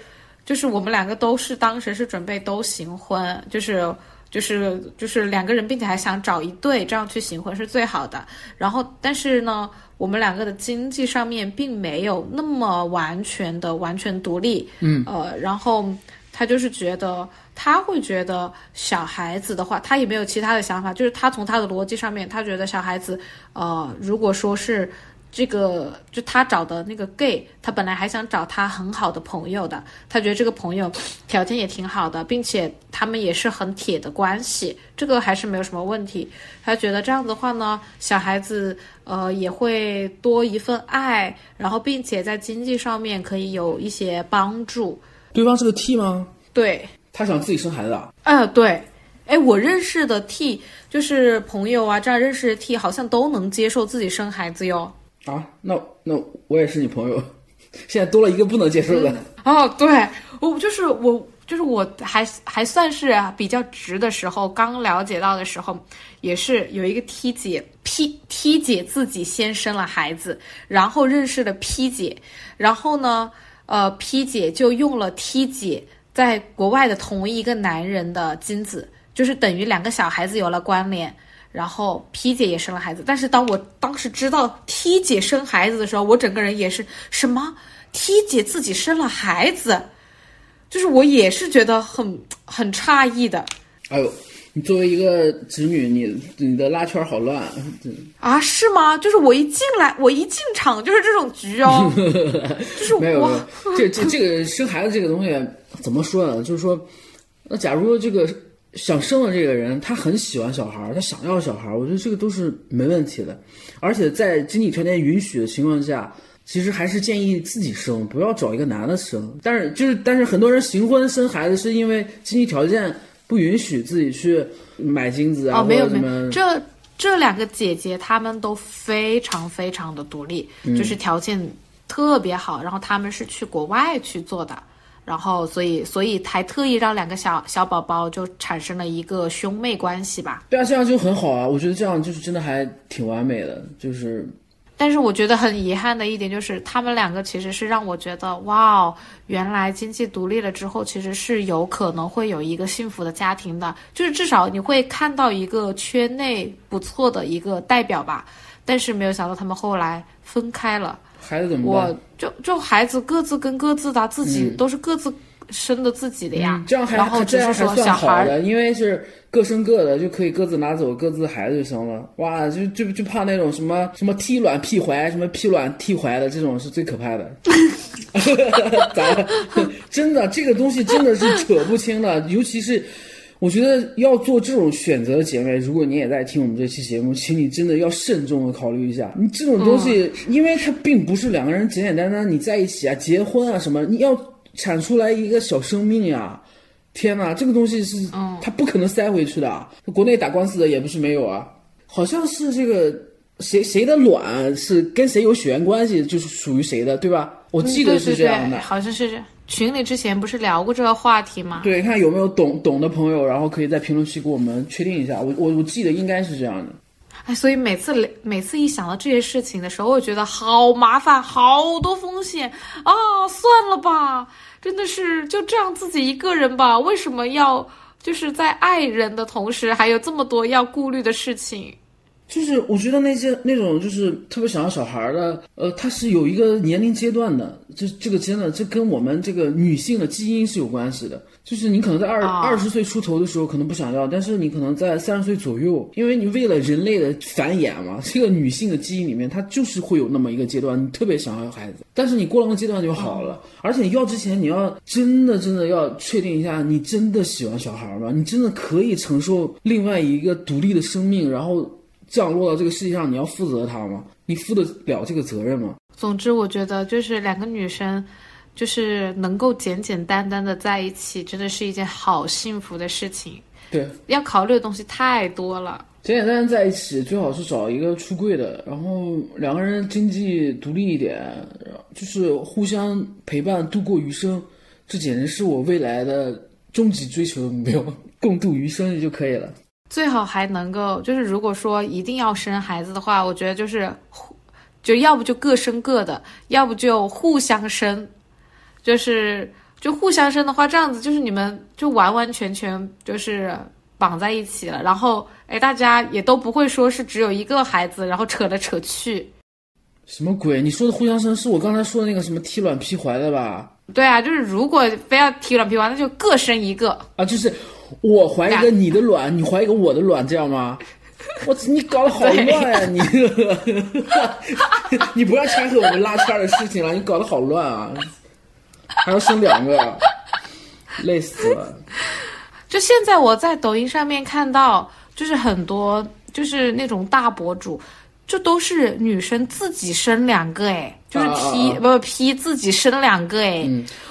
就是我们两个都是当时是准备都行婚，就是就是就是两个人，并且还想找一对这样去行婚是最好的。然后但是呢。我们两个的经济上面并没有那么完全的完全独立，嗯，呃，然后他就是觉得他会觉得小孩子的话，他也没有其他的想法，就是他从他的逻辑上面，他觉得小孩子，呃，如果说是。这个就他找的那个 gay，他本来还想找他很好的朋友的，他觉得这个朋友条件也挺好的，并且他们也是很铁的关系，这个还是没有什么问题。他觉得这样子的话呢，小孩子呃也会多一份爱，然后并且在经济上面可以有一些帮助。对方是个 T 吗？对，他想自己生孩子啊？嗯，对。哎，我认识的 T 就是朋友啊，这样认识的 T 好像都能接受自己生孩子哟。啊，那那我也是你朋友，现在多了一个不能接受的。哦，对，我就是我，就是我还还算是比较直的时候，刚了解到的时候，也是有一个 T 姐 P T 姐自己先生了孩子，然后认识了 P 姐，然后呢，呃，P 姐就用了 T 姐在国外的同一个男人的精子，就是等于两个小孩子有了关联，然后 P 姐也生了孩子。但是当我当时知道 T 姐生孩子的时候，我整个人也是什么 T 姐自己生了孩子。就是我也是觉得很很诧异的。哎呦，你作为一个侄女，你你的拉圈好乱啊？是吗？就是我一进来，我一进场就是这种局哦。就是没有，这这这个生孩子这个东西怎么说呢？就是说，那假如这个想生的这个人他很喜欢小孩，他想要小孩，我觉得这个都是没问题的。而且在经济条件允许的情况下。其实还是建议自己生，不要找一个男的生。但是就是，但是很多人行婚生孩子是因为经济条件不允许自己去买精子啊，没有没有。这这两个姐姐她们都非常非常的独立，就是条件特别好。然后她们是去国外去做的，然后所以所以还特意让两个小小宝宝就产生了一个兄妹关系吧。对啊，这样就很好啊！我觉得这样就是真的还挺完美的，就是。但是我觉得很遗憾的一点就是，他们两个其实是让我觉得，哇，原来经济独立了之后，其实是有可能会有一个幸福的家庭的，就是至少你会看到一个圈内不错的一个代表吧。但是没有想到他们后来分开了，孩子怎么办？我就就孩子各自跟各自的，自己都是各自。生的自己的呀，这样还这样还算好的，因为是各生各的，就可以各自拿走各自孩子就行了。哇，就就就怕那种什么什么踢卵劈怀，什么劈卵踢怀的，这种是最可怕的。咋了？真的，这个东西真的是扯不清的。尤其是我觉得要做这种选择的姐妹，如果你也在听我们这期节目，请你真的要慎重的考虑一下。你这种东西，因为它并不是两个人简简单单你在一起啊、结婚啊什么，你要。产出来一个小生命呀！天哪，这个东西是，它不可能塞回去的。国内打官司的也不是没有啊，好像是这个谁谁的卵是跟谁有血缘关系，就是属于谁的，对吧？我记得是这样的，好像是群里之前不是聊过这个话题吗？对，看有没有懂懂的朋友，然后可以在评论区给我们确定一下。我我我记得应该是这样的。哎，所以每次每次一想到这些事情的时候，我觉得好麻烦，好多风险啊！算了吧，真的是就这样自己一个人吧。为什么要就是在爱人的同时，还有这么多要顾虑的事情？就是我觉得那些那种就是特别想要小孩的，呃，他是有一个年龄阶段的，这这个真的这跟我们这个女性的基因是有关系的。就是你可能在二二十岁出头的时候可能不想要，但是你可能在三十岁左右，因为你为了人类的繁衍嘛，这个女性的基因里面它就是会有那么一个阶段，你特别想要孩子，但是你过了那个阶段就好了。而且要之前你要真的真的要确定一下，你真的喜欢小孩吗？你真的可以承受另外一个独立的生命，然后。降落到这个世界上，你要负责他吗？你负得了这个责任吗？总之，我觉得就是两个女生，就是能够简简单单的在一起，真的是一件好幸福的事情。对，要考虑的东西太多了。简简单单在一起，最好是找一个出柜的，然后两个人经济独立一点，就是互相陪伴度过余生。这简直是我未来的终极追求的目标，共度余生就可以了。最好还能够，就是如果说一定要生孩子的话，我觉得就是，就要不就各生各的，要不就互相生，就是就互相生的话，这样子就是你们就完完全全就是绑在一起了，然后哎，大家也都不会说是只有一个孩子，然后扯来扯去。什么鬼？你说的互相生是我刚才说的那个什么踢卵劈怀的吧？对啊，就是如果非要踢卵劈怀，那就各生一个啊，就是。我怀一个你的卵，你怀一个我的卵，这样吗？我你搞得好乱呀！你，你不要掺和我们拉圈的事情了，你搞得好乱啊！还要生两个，累死了。就现在我在抖音上面看到，就是很多就是那种大博主。就都是女生自己生两个哎，就是 P 不 P 自己生两个哎，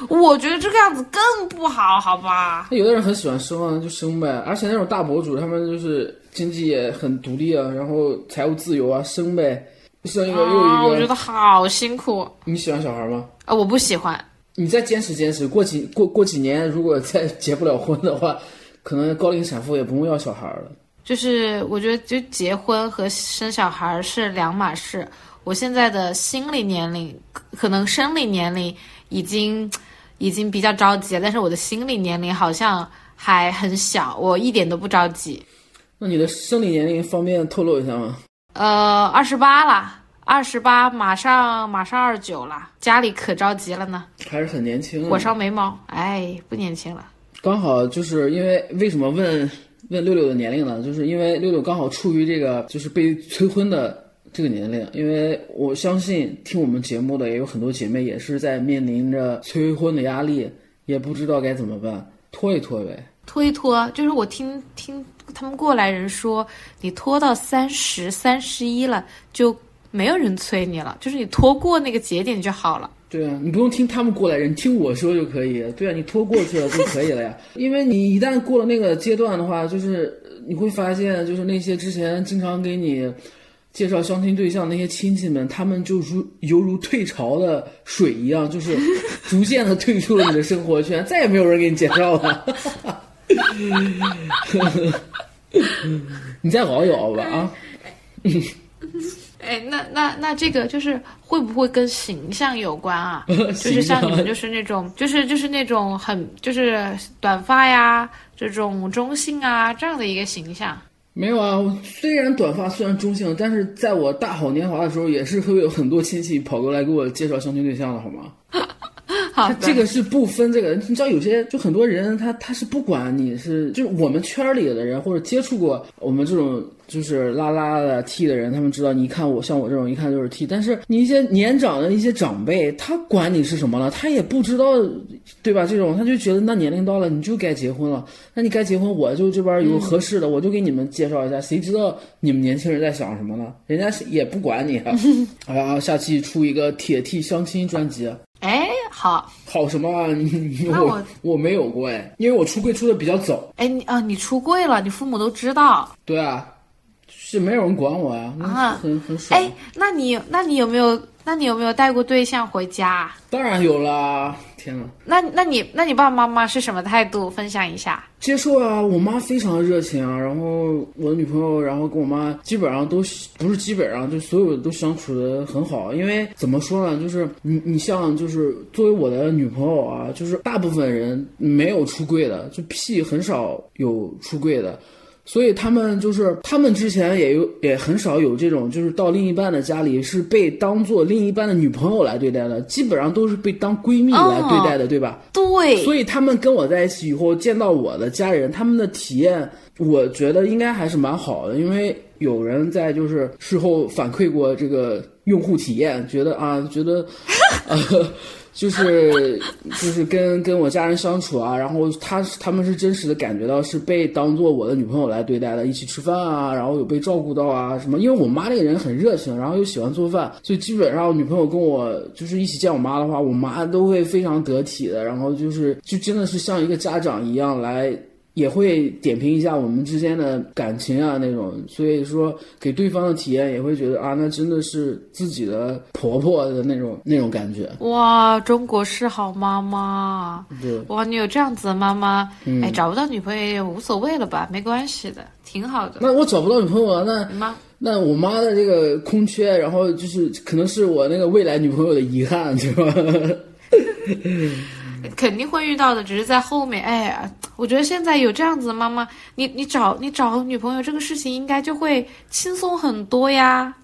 我觉得这个样子更不好，好吧？有的人很喜欢生啊，就生呗。而且那种大博主，他们就是经济也很独立啊，然后财务自由啊，生呗，生一个又一个。我觉得好辛苦。你喜欢小孩吗？啊，我不喜欢。你再坚持坚持，过几过过几年，如果再结不了婚的话，可能高龄产妇也不用要小孩了。就是我觉得，就结婚和生小孩是两码事。我现在的心理年龄，可能生理年龄已经已经比较着急了，但是我的心理年龄好像还很小，我一点都不着急。那你的生理年龄方便透露一下吗？呃，二十八啦，二十八，马上马上二十九了，家里可着急了呢。还是很年轻，火烧眉毛，哎，不年轻了。刚好就是因为为什么问问六六的年龄呢？就是因为六六刚好处于这个就是被催婚的这个年龄，因为我相信听我们节目的也有很多姐妹也是在面临着催婚的压力，也不知道该怎么办，拖一拖呗。拖一拖，就是我听听他们过来人说，你拖到三十三十一了，就没有人催你了，就是你拖过那个节点就好了。对啊，你不用听他们过来人，听我说就可以。对啊，你拖过去了就可以了呀。因为你一旦过了那个阶段的话，就是你会发现，就是那些之前经常给你介绍相亲对象那些亲戚们，他们就如犹如退潮的水一样，就是逐渐的退出了你的生活圈，再也没有人给你介绍了。你再熬一熬吧啊！哎，那那那这个就是会不会跟形象有关啊？就是像你们就是那种，就是就是那种很就是短发呀，这种中性啊这样的一个形象。没有啊，我虽然短发，虽然中性，但是在我大好年华的时候，也是会有很多亲戚跑过来给我介绍相亲对象的，好吗？好，这个是不分这个，你知道有些就很多人他他是不管你是就是我们圈里的人或者接触过我们这种就是拉拉的 T 的人，他们知道你一看我像我这种一看就是 T，但是你一些年长的一些长辈，他管你是什么了，他也不知道，对吧？这种他就觉得那年龄到了你就该结婚了，那你该结婚，我就这边有合适的，我就给你们介绍一下，谁知道你们年轻人在想什么呢？人家也不管你啊！啊，下期出一个铁 T 相亲专辑。哎，好，好什么啊？你那我我没有过哎，因为我出柜出的比较早。哎，你啊，你出柜了，你父母都知道。对啊，是没有人管我呀，啊很很爽。哎，那你那你有没有那你有没有带过对象回家？当然有啦！天呐，那那你那你爸爸妈妈是什么态度？分享一下。接受啊，我妈非常热情啊，然后我的女朋友，然后跟我妈基本上都不是基本上，就所有的都相处的很好。因为怎么说呢，就是你你像就是作为我的女朋友啊，就是大部分人没有出柜的，就屁很少有出柜的。所以他们就是，他们之前也有也很少有这种，就是到另一半的家里是被当做另一半的女朋友来对待的，基本上都是被当闺蜜来对待的，对吧？对，所以他们跟我在一起以后，见到我的家人，他们的体验，我觉得应该还是蛮好的，因为有人在就是事后反馈过这个用户体验，觉得啊，觉得，呃。就是就是跟跟我家人相处啊，然后他他们是真实的感觉到是被当做我的女朋友来对待的，一起吃饭啊，然后有被照顾到啊什么。因为我妈那个人很热情，然后又喜欢做饭，所以基本上女朋友跟我就是一起见我妈的话，我妈都会非常得体的，然后就是就真的是像一个家长一样来。也会点评一下我们之间的感情啊那种，所以说给对方的体验也会觉得啊，那真的是自己的婆婆的那种那种感觉。哇，中国式好妈妈！对，哇，你有这样子的妈妈，哎，找不到女朋友也无所谓了吧？没关系的，挺好的。那我找不到女朋友啊，那妈，那我妈的这个空缺，然后就是可能是我那个未来女朋友的遗憾，对吧？肯定会遇到的，只是在后面。哎呀，我觉得现在有这样子的妈妈，你你找你找女朋友这个事情应该就会轻松很多呀。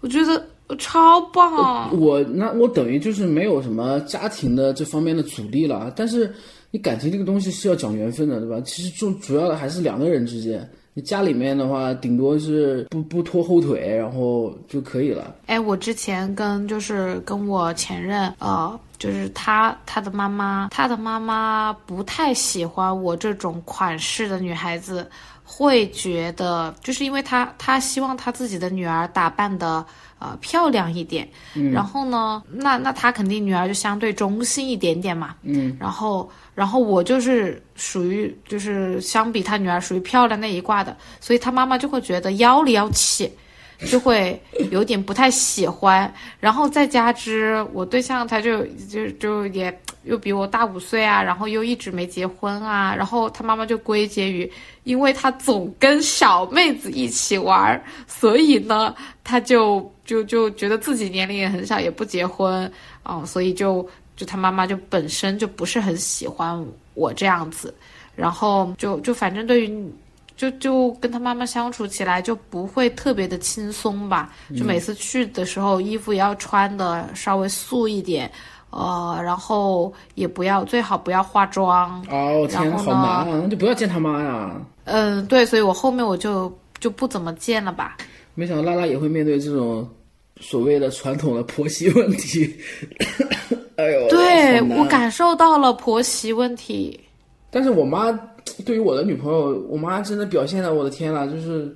我觉得超棒。我那我等于就是没有什么家庭的这方面的阻力了，但是你感情这个东西是要讲缘分的，对吧？其实就主要的还是两个人之间。家里面的话，顶多是不不拖后腿，然后就可以了。哎，我之前跟就是跟我前任，呃，就是他他的妈妈，他的妈妈不太喜欢我这种款式的女孩子，会觉得就是因为他他希望他自己的女儿打扮的呃漂亮一点，然后呢，那那他肯定女儿就相对中性一点点嘛，嗯，然后然后我就是属于就是相比他女儿属于漂亮那一挂的，所以他妈妈就会觉得腰里要气。就会有点不太喜欢。然后再加之我对象他就就就也又比我大五岁啊，然后又一直没结婚啊，然后他妈妈就归结于，因为他总跟小妹子一起玩，所以呢，他就就就觉得自己年龄也很小，也不结婚啊、所以就就他妈妈就本身就不是很喜欢我这样子，然后就就反正对于。就就跟他妈妈相处起来就不会特别的轻松吧，就每次去的时候衣服也要穿的稍微素一点，呃，然后也不要最好不要化妆，哦天，好难啊，那就不要见他妈呀。嗯，对，所以我后面我就就不怎么见了吧。没想到拉拉也会面对这种所谓的传统的婆媳问题。哎呦，对我感受到了婆媳问题，但是我妈对于我的女朋友，我妈真的表现的，我的天呐，就是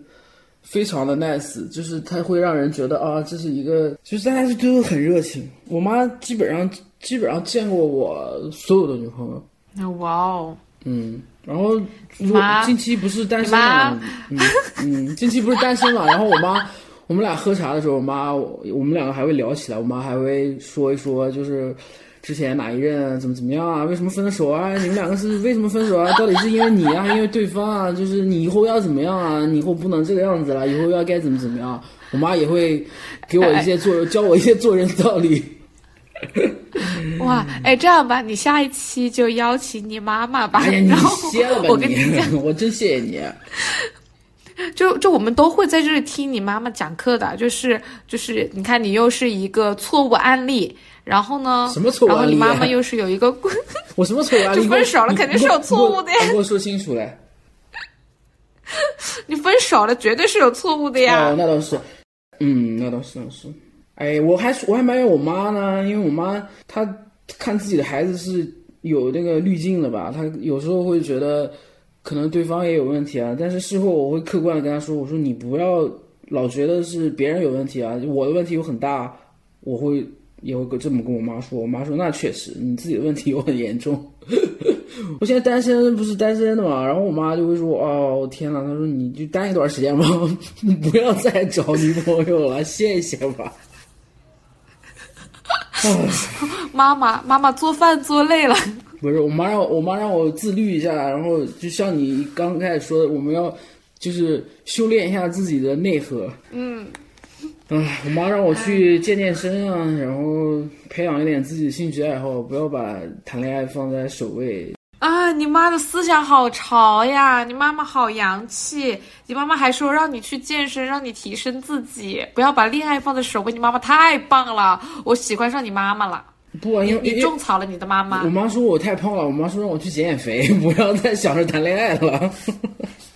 非常的 nice，就是她会让人觉得啊，这是一个，就是大家是都很热情。我妈基本上基本上见过我所有的女朋友，那哇哦，嗯，然后如果近期不是单身嘛，嗯嗯，近期不是单身嘛，然后我妈。我们俩喝茶的时候，我妈我我们两个还会聊起来，我妈还会说一说，就是之前哪一任怎么怎么样啊，为什么分的手啊？你们两个是为什么分手啊？到底是因为你啊，还是因为对方啊？就是你以后要怎么样啊？你以后不能这个样子了，以后要该怎么怎么样？我妈也会给我一些做 教我一些做人道理。哇，哎，这样吧，你下一期就邀请你妈妈吧，哎呀，你然后歇了吧我跟你讲，你，我真谢谢你。就就我们都会在这里听你妈妈讲课的，就是就是，你看你又是一个错误案例，然后呢，什么错误然后你妈妈又是有一个，我什么错误啊？就你给我分手了肯定是有错误的呀你给我说清楚嘞。你分手了绝对是有错误的呀。哦，那倒是，嗯，那倒是，那倒是。哎，我还我还埋怨我妈呢，因为我妈她看自己的孩子是有那个滤镜的吧，她有时候会觉得可能对方也有问题啊，但是事后我会客观的跟她说，我说你不要老觉得是别人有问题啊，我的问题有很大，我会也会这么跟我妈说，我妈说那确实你自己的问题有很严重。我现在单身不是单身的嘛，然后我妈就会说：“哦，天呐，她说你就单一段时间吧，你不要再找女朋友了，歇一歇吧。”妈妈妈妈做饭做累了，不是，我妈让我妈让我自律一下，然后就像你刚开始说的，我们要就是修炼一下自己的内核。嗯，唉，我妈让我去健健身啊，然后培养一点自己的兴趣爱好，不要把谈恋爱放在首位。啊，你妈的思想好潮呀！你妈妈好洋气，你妈妈还说让你去健身，让你提升自己，不要把恋爱放在首位。你妈妈太棒了，我喜欢上你妈妈了。不啊，因为因你种草了你的妈妈我。妈说我太胖了，我妈说让我去减减肥，不要再想着谈恋爱了。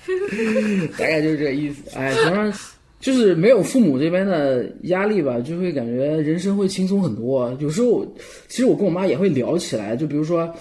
大概就是这个意思。哎，反正就是没有父母这边的压力吧，就会感觉人生会轻松很多。有时候，其实我跟我妈也会聊起来，就比如说。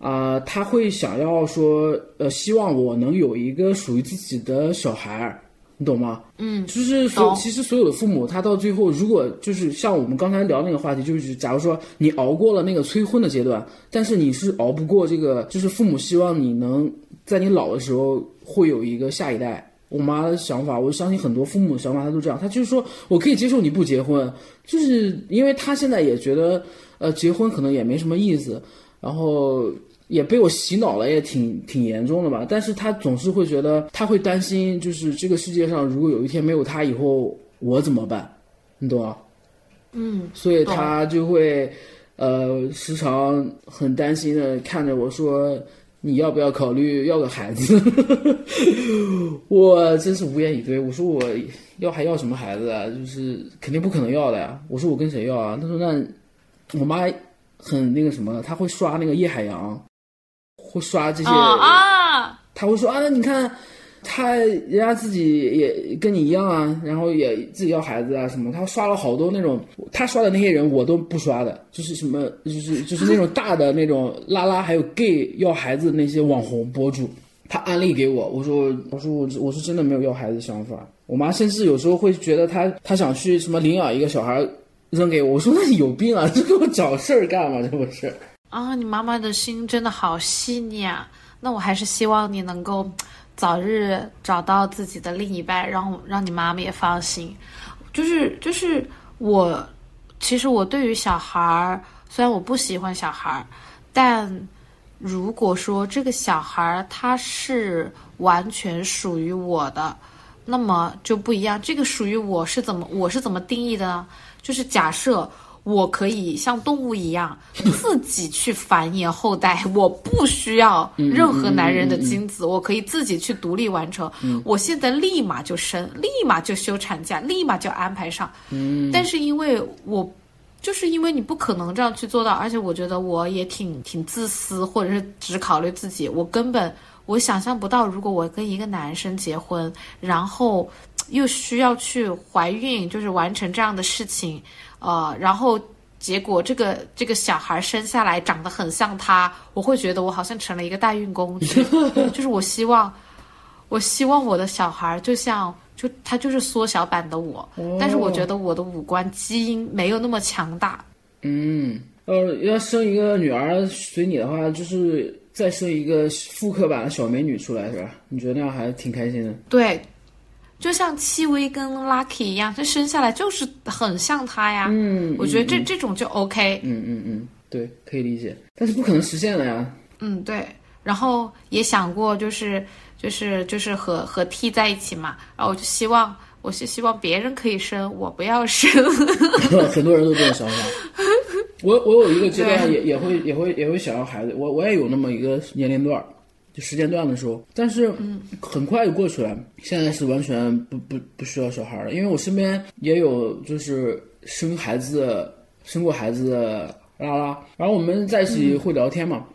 啊、她会想要说，呃，希望我能有一个属于自己的小孩儿，你懂吗？嗯，就是所其实所有的父母，他到最后，如果就是像我们刚才聊那个话题，就是假如说你熬过了那个催婚的阶段，但是你是熬不过这个，就是父母希望你能在你老的时候会有一个下一代。我妈的想法，我相信很多父母的想法，他都这样。他就是说我可以接受你不结婚，就是因为他现在也觉得，呃，结婚可能也没什么意思，然后也被我洗脑了，也挺挺严重的吧。但是他总是会觉得，他会担心，就是这个世界上如果有一天没有他以后，我怎么办？你懂吗？嗯，所以他就会，呃，时常很担心的看着我说：“你要不要考虑要个孩子？” 我真是无言以对。我说我要还要什么孩子啊？就是肯定不可能要的呀。我说我跟谁要啊？他说那我妈很那个什么，她会刷那个叶海洋，会刷这些。啊啊！他会说啊，那你看，他人家自己也跟你一样啊，然后也自己要孩子啊什么，他刷了好多那种，他刷的那些人我都不刷的，就是什么，就是就是那种大的那种拉拉还有 gay 要孩子那些网红博主，他安利给我，我说我说我我是真的没有要孩子的想法，我妈甚至有时候会觉得他他想去什么领养一个小孩扔给我，我说那你有病啊，这给我找事儿干嘛？这不是？啊，你妈妈的心真的好细腻啊！那我还是希望你能够早日找到自己的另一半，让让你妈妈也放心。就是就是我，其实我对于小孩儿，虽然我不喜欢小孩儿，但如果说这个小孩儿他是完全属于我的，那么就不一样。这个属于我是怎么我是怎么定义的呢？就是假设。我可以像动物一样自己去繁衍后代，我不需要任何男人的精子，我可以自己去独立完成。我现在立马就生，立马就休产假，立马就安排上。但是因为我，就是因为你不可能这样去做到，而且我觉得我也挺挺自私，或者是只考虑自己，我根本我想象不到，如果我跟一个男生结婚，然后又需要去怀孕，就是完成这样的事情。呃，然后结果这个这个小孩生下来长得很像他，我会觉得我好像成了一个代孕工具。就是我希望，我希望我的小孩就像就他就是缩小版的我，但是我觉得我的五官基因没有那么强大。嗯，呃，要生一个女儿随你的话，就是再生一个复刻版的小美女出来是吧？你觉得那样还挺开心的？对。就像戚薇跟 Lucky 一样，这生下来就是很像他呀。嗯，我觉得这这种就 OK。嗯嗯嗯，对，可以理解，但是不可能实现了呀。嗯，对。然后也想过，就是就是就是和和 T 在一起嘛。然后我就希望，我是希望别人可以生，我不要生。很多人都这种想法。我我有一个阶段也也会也会也会想要孩子，我我也有那么一个年龄段。就时间段的时候，但是很快就过去了。现在是完全不不不需要小孩了，因为我身边也有就是生孩子、生过孩子的拉拉，然后我们在一起会聊天嘛，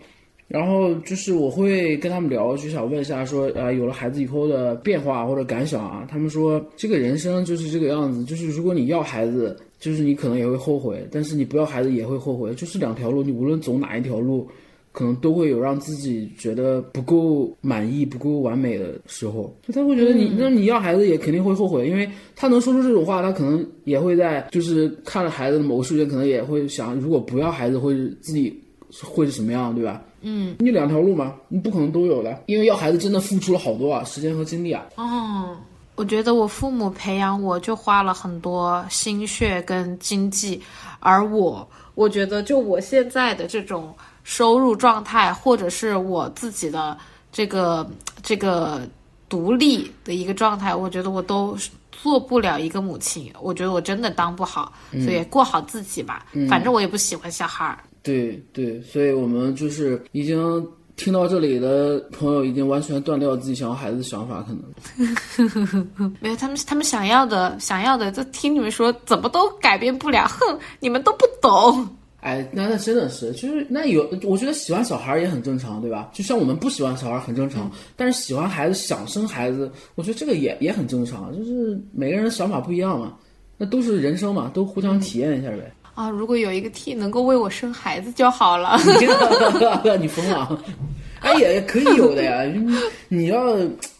然后就是我会跟他们聊，就想问一下说，呃，有了孩子以后的变化或者感想啊。他们说这个人生就是这个样子，就是如果你要孩子，就是你可能也会后悔，但是你不要孩子也会后悔，就是两条路，你无论走哪一条路。可能都会有让自己觉得不够满意、不够完美的时候，就他会觉得你，那你要孩子也肯定会后悔，因为他能说出这种话，他可能也会在就是看了孩子的某个瞬间，可能也会想，如果不要孩子，会自己会是什么样，对吧？嗯，你两条路嘛，你不可能都有的，因为要孩子真的付出了好多啊，时间和精力啊。哦，我觉得我父母培养我就花了很多心血跟经济，而我，我觉得就我现在的这种。收入状态，或者是我自己的这个这个独立的一个状态，我觉得我都做不了一个母亲。我觉得我真的当不好，所以过好自己吧。反正我也不喜欢小孩儿。对对，所以我们就是已经听到这里的朋友，已经完全断掉自己想要孩子的想法，可能 没有他们他们想要的想要的，就听你们说怎么都改变不了。哼，你们都不懂。哎，那那真的是，就是那有，我觉得喜欢小孩也很正常，对吧？就像我们不喜欢小孩很正常，但是喜欢孩子、想生孩子，我觉得这个也也很正常，就是每个人的想法不一样嘛，那都是人生嘛，都互相体验一下呗。啊，如果有一个 T 能够为我生孩子就好了。你疯了？哎，也可以有的呀，你要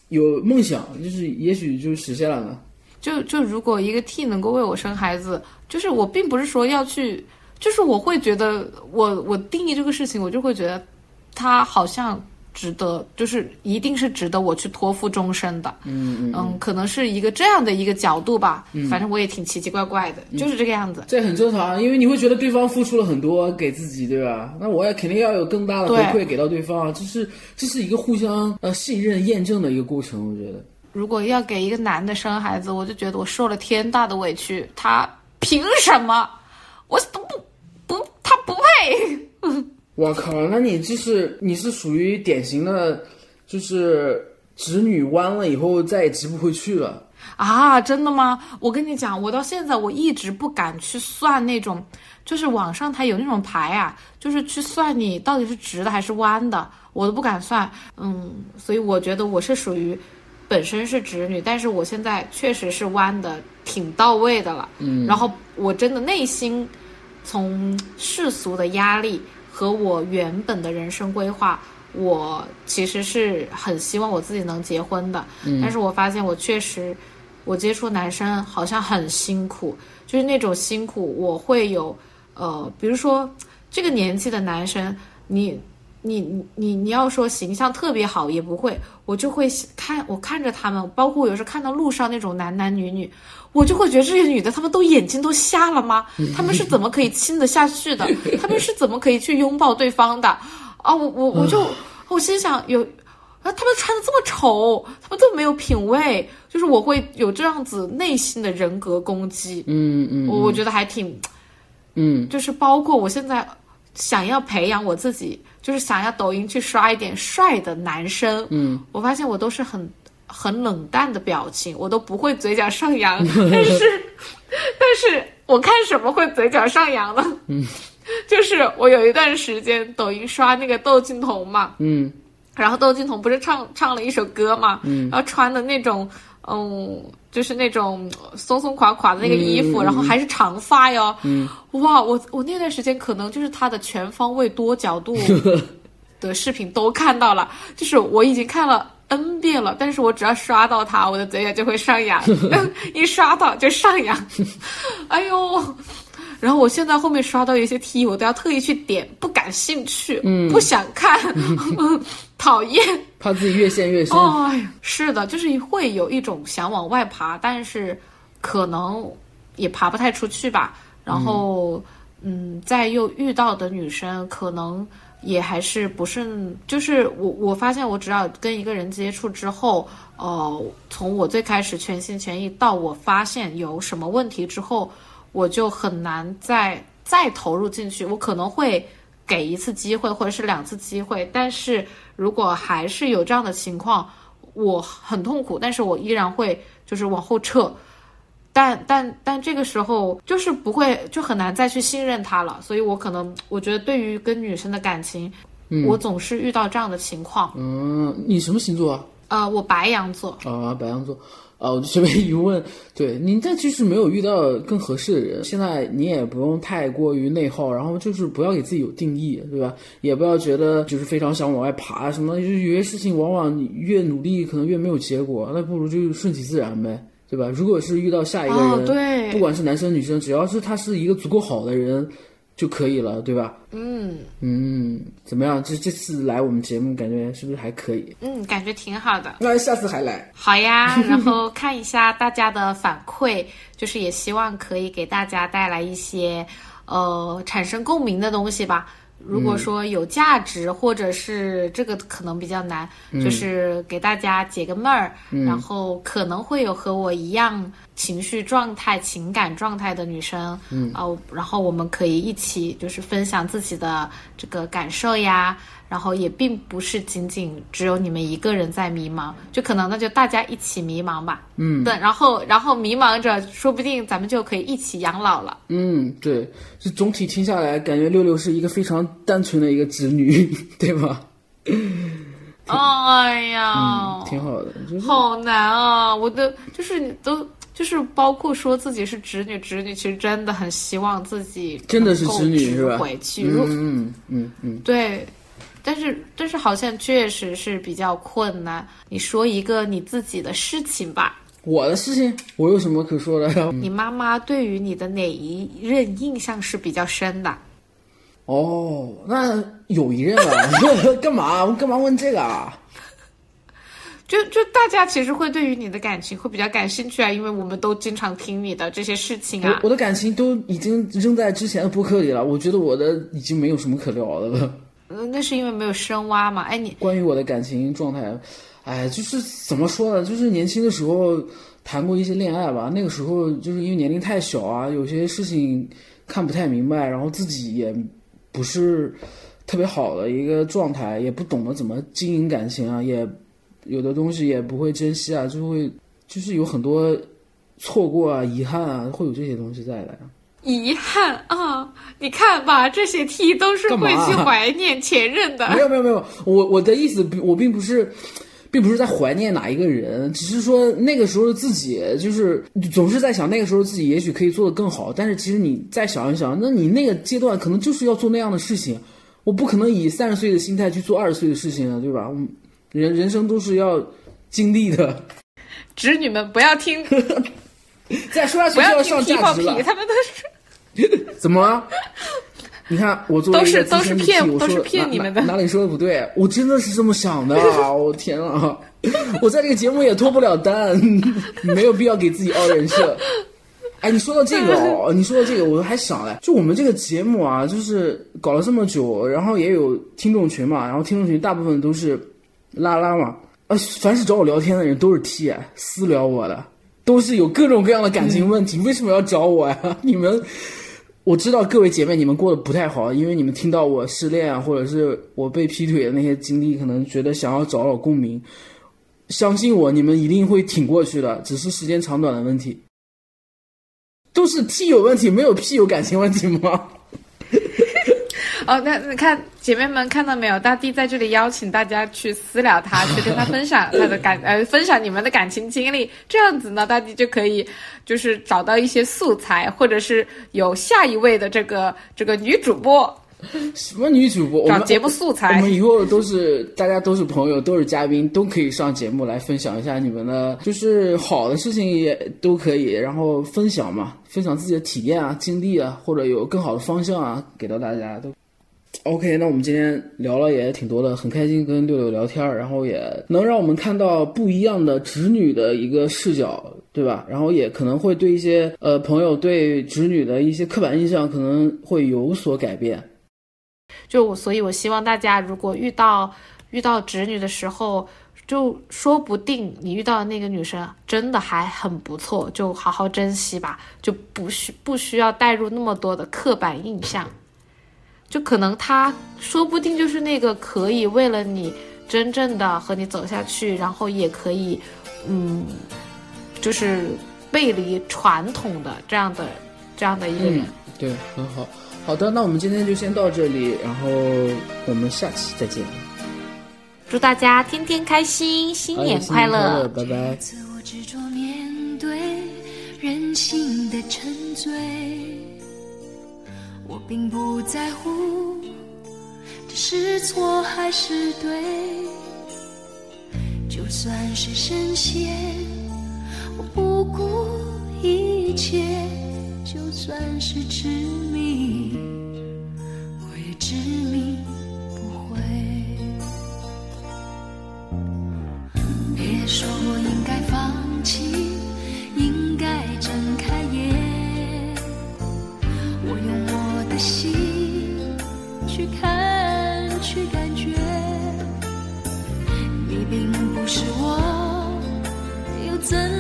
有梦想，就是也许就实现了呢。就就如果一个 T 能够为我生孩子，就是我并不是说要去。就是我会觉得，我我定义这个事情，我就会觉得，他好像值得，就是一定是值得我去托付终身的。嗯嗯可能是一个这样的一个角度吧。嗯，反正我也挺奇奇怪怪的，就是这个样子。这很正常，因为你会觉得对方付出了很多给自己，对吧？那我也肯定要有更大的回馈给到对方啊，这是这是一个互相呃信任验证的一个过程。我觉得，如果要给一个男的生孩子，我就觉得我受了天大的委屈，他凭什么？我都不。不，他不配。我靠，那你就是你是属于典型的，就是直女弯了以后再也直不回去了啊？真的吗？我跟你讲，我到现在我一直不敢去算那种，就是网上它有那种牌啊，就是去算你到底是直的还是弯的，我都不敢算。嗯，所以我觉得我是属于本身是直女，但是我现在确实是弯的挺到位的了。嗯，然后我真的内心。从世俗的压力和我原本的人生规划，我其实是很希望我自己能结婚的。嗯，但是我发现我确实，我接触男生好像很辛苦，就是那种辛苦，我会有，呃，比如说这个年纪的男生，你你你你你要说形象特别好也不会，我就会看我看着他们，包括有时候看到路上那种男男女女，我就会觉得这些女的她们都眼睛都瞎了吗？她们是怎么可以亲得下去的？她们是怎么可以去拥抱对方的？啊，我我我就我心想有。啊，他们穿的这么丑，他们这么没有品味，就是我会有这样子内心的人格攻击。嗯嗯，我我觉得还挺，嗯，就是包括我现在想要培养我自己，就是想要抖音去刷一点帅的男生。嗯，我发现我都是很很冷淡的表情，我都不会嘴角上扬。但是，但是我看什么会嘴角上扬呢？嗯，就是我有一段时间抖音刷那个窦靖童嘛。嗯。然后窦靖童不是唱唱了一首歌嘛，嗯，然后穿的那种，嗯，就是那种松松垮垮的那个衣服，然后还是长发哟，嗯，哇，我我那段时间可能就是他的全方位多角度 的视频都看到了，就是我已经看了 N 遍了，但是我只要刷到他，我的嘴角就会上扬，一刷到就上扬，哎呦。然后我现在后面刷到一些 T，我都要特意去点，不感兴趣，嗯，不想看，讨厌，怕自己越陷越深。哎，是的，就是会有一种想往外爬，但是可能也爬不太出去吧。然后，嗯，再又遇到的女生，可能也还是不是，就是我我发现，我只要跟一个人接触之后，呃，从我最开始全心全意到我发现有什么问题之后。我就很难再再投入进去，我可能会给一次机会或者是两次机会，但是如果还是有这样的情况，我很痛苦，但是我依然会就是往后撤，但但但这个时候就是不会就很难再去信任他了，所以我可能我觉得对于跟女生的感情，我总是遇到这样的情况。嗯，你什么星座啊？呃，我白羊座。啊，白羊座。啊，我随便一问，对您这就是没有遇到更合适的人。现在你也不用太过于内耗，然后就是不要给自己有定义，对吧？也不要觉得就是非常想往外爬什么，就是有些事情往往你越努力可能越没有结果，那不如就顺其自然呗，对吧？如果是遇到下一个人，对，不管是男生女生，只要是他是一个足够好的人。就可以了，对吧？嗯嗯，怎么样？这这次来我们节目，感觉是不是还可以？嗯，感觉挺好的。那下次还来？好呀，然后看一下大家的反馈，就是也希望可以给大家带来一些呃产生共鸣的东西吧。如果说有价值，或者是这个可能比较难，就是给大家解个闷儿，然后可能会有和我一样情绪状态、情感状态的女生，嗯，哦，然后我们可以一起就是分享自己的这个感受呀。然后也并不是仅仅只有你们一个人在迷茫，就可能那就大家一起迷茫吧。嗯，对，然后然后迷茫着，说不定咱们就可以一起养老了。嗯，对，就总体听下来，感觉六六是一个非常单纯的一个直女，对吧？哎呀，挺好的，好难啊！我的就是你都就是包括说自己是直女，直女其实真的很希望自己真的是直女是吧？回去，嗯嗯嗯，对。但是，但是好像确实是比较困难。你说一个你自己的事情吧。我的事情，我有什么可说的？你妈妈对于你的哪一任印象是比较深的？哦，那有一任啊？干嘛？我干嘛问这个啊？就就大家其实会对于你的感情会比较感兴趣啊，因为我们都经常听你的这些事情啊。我我的感情都已经扔在之前的播客里了，我觉得我的已经没有什么可聊的了。嗯，那是因为没有深挖嘛。哎，你关于我的感情状态，哎，就是怎么说呢？就是年轻的时候谈过一些恋爱吧。那个时候就是因为年龄太小啊，有些事情看不太明白，然后自己也不是特别好的一个状态，也不懂得怎么经营感情啊，也有的东西也不会珍惜啊，就会就是有很多错过啊、遗憾啊，会有这些东西在的。遗憾啊！你看吧，这些 T 都是会去 怀念前任的。没有没有没有，我我的意思，我并不是，并不是在怀念哪一个人，只是说那个时候自己就是总是在想，那个时候自己也许可以做得更好。但是其实你再想一想，那你那个阶段可能就是要做那样的事情，我不可能以三十岁的心态去做二十岁的事情啊，对吧？人人生都是要经历的。侄女们不要听。再说下去就要上价值了。他们都是 怎么了？你看我作为都是都是骗我都是说骗你们的哪哪里说的不对？我真的是这么想的啊！我天啊！我在这个节目也脱不了单，没有必要给自己凹人设。哎，你说到这个哦，你说到这个，我还想嘞，就我们这个节目啊，就是搞了这么久，然后也有听众群嘛，然后听众群大部分都是拉拉嘛，啊，凡是找我聊天的人都是 T，私聊我的，都是有各种各样的感情问题，为什么要找我呀？你们，我知道各位姐妹你们过得不太好，因为你们听到我失恋啊，或者是我被劈腿的那些经历，可能觉得想要找找共鸣。相信我，你们一定会挺过去的，只是时间长短的问题。都是 T 有问题，没有 P 有感情问题吗？哦，那你看姐妹们看到没有？大地在这里邀请大家去私聊他，去跟他分享他的感 呃，分享你们的感情经历，这样子呢，大地就可以就是找到一些素材，或者是有下一位的这个这个女主播什么女主播？我们找节目素材我材们。以后都是大家都是朋友，都是嘉宾，都可以上节目来分享一下你们的，就是好的事情也都可以，然后分享嘛，分享自己的体验啊、经历啊，或者有更好的方向啊，给到大家都。OK，那我们今天聊了也挺多的，很开心跟六六聊天，然后也能让我们看到不一样的直女的一个视角，对吧？然后也可能会对一些呃朋友对直女的一些刻板印象可能会有所改变。就我，所以我希望大家如果遇到遇到直女的时候，就说不定你遇到的那个女生真的还很不错，就好好珍惜吧，就不需不需要带入那么多的刻板印象，就可能他说不定就是那个可以为了你真正的和你走下去，然后也可以，嗯，就是背离传统的这样的这样的一个人。嗯，对，很好。好的，那我们今天就先到这里，然后我们下期再见。祝大家天天开心，新年新年快乐！拜拜。自我执着面对人性的沉醉，我并不在乎这是错还是对就算是深陷我不顾一切就算是执迷我也执迷不悔。别说我应该放弃应该睁开心去看，去感觉，你并不是我，又怎？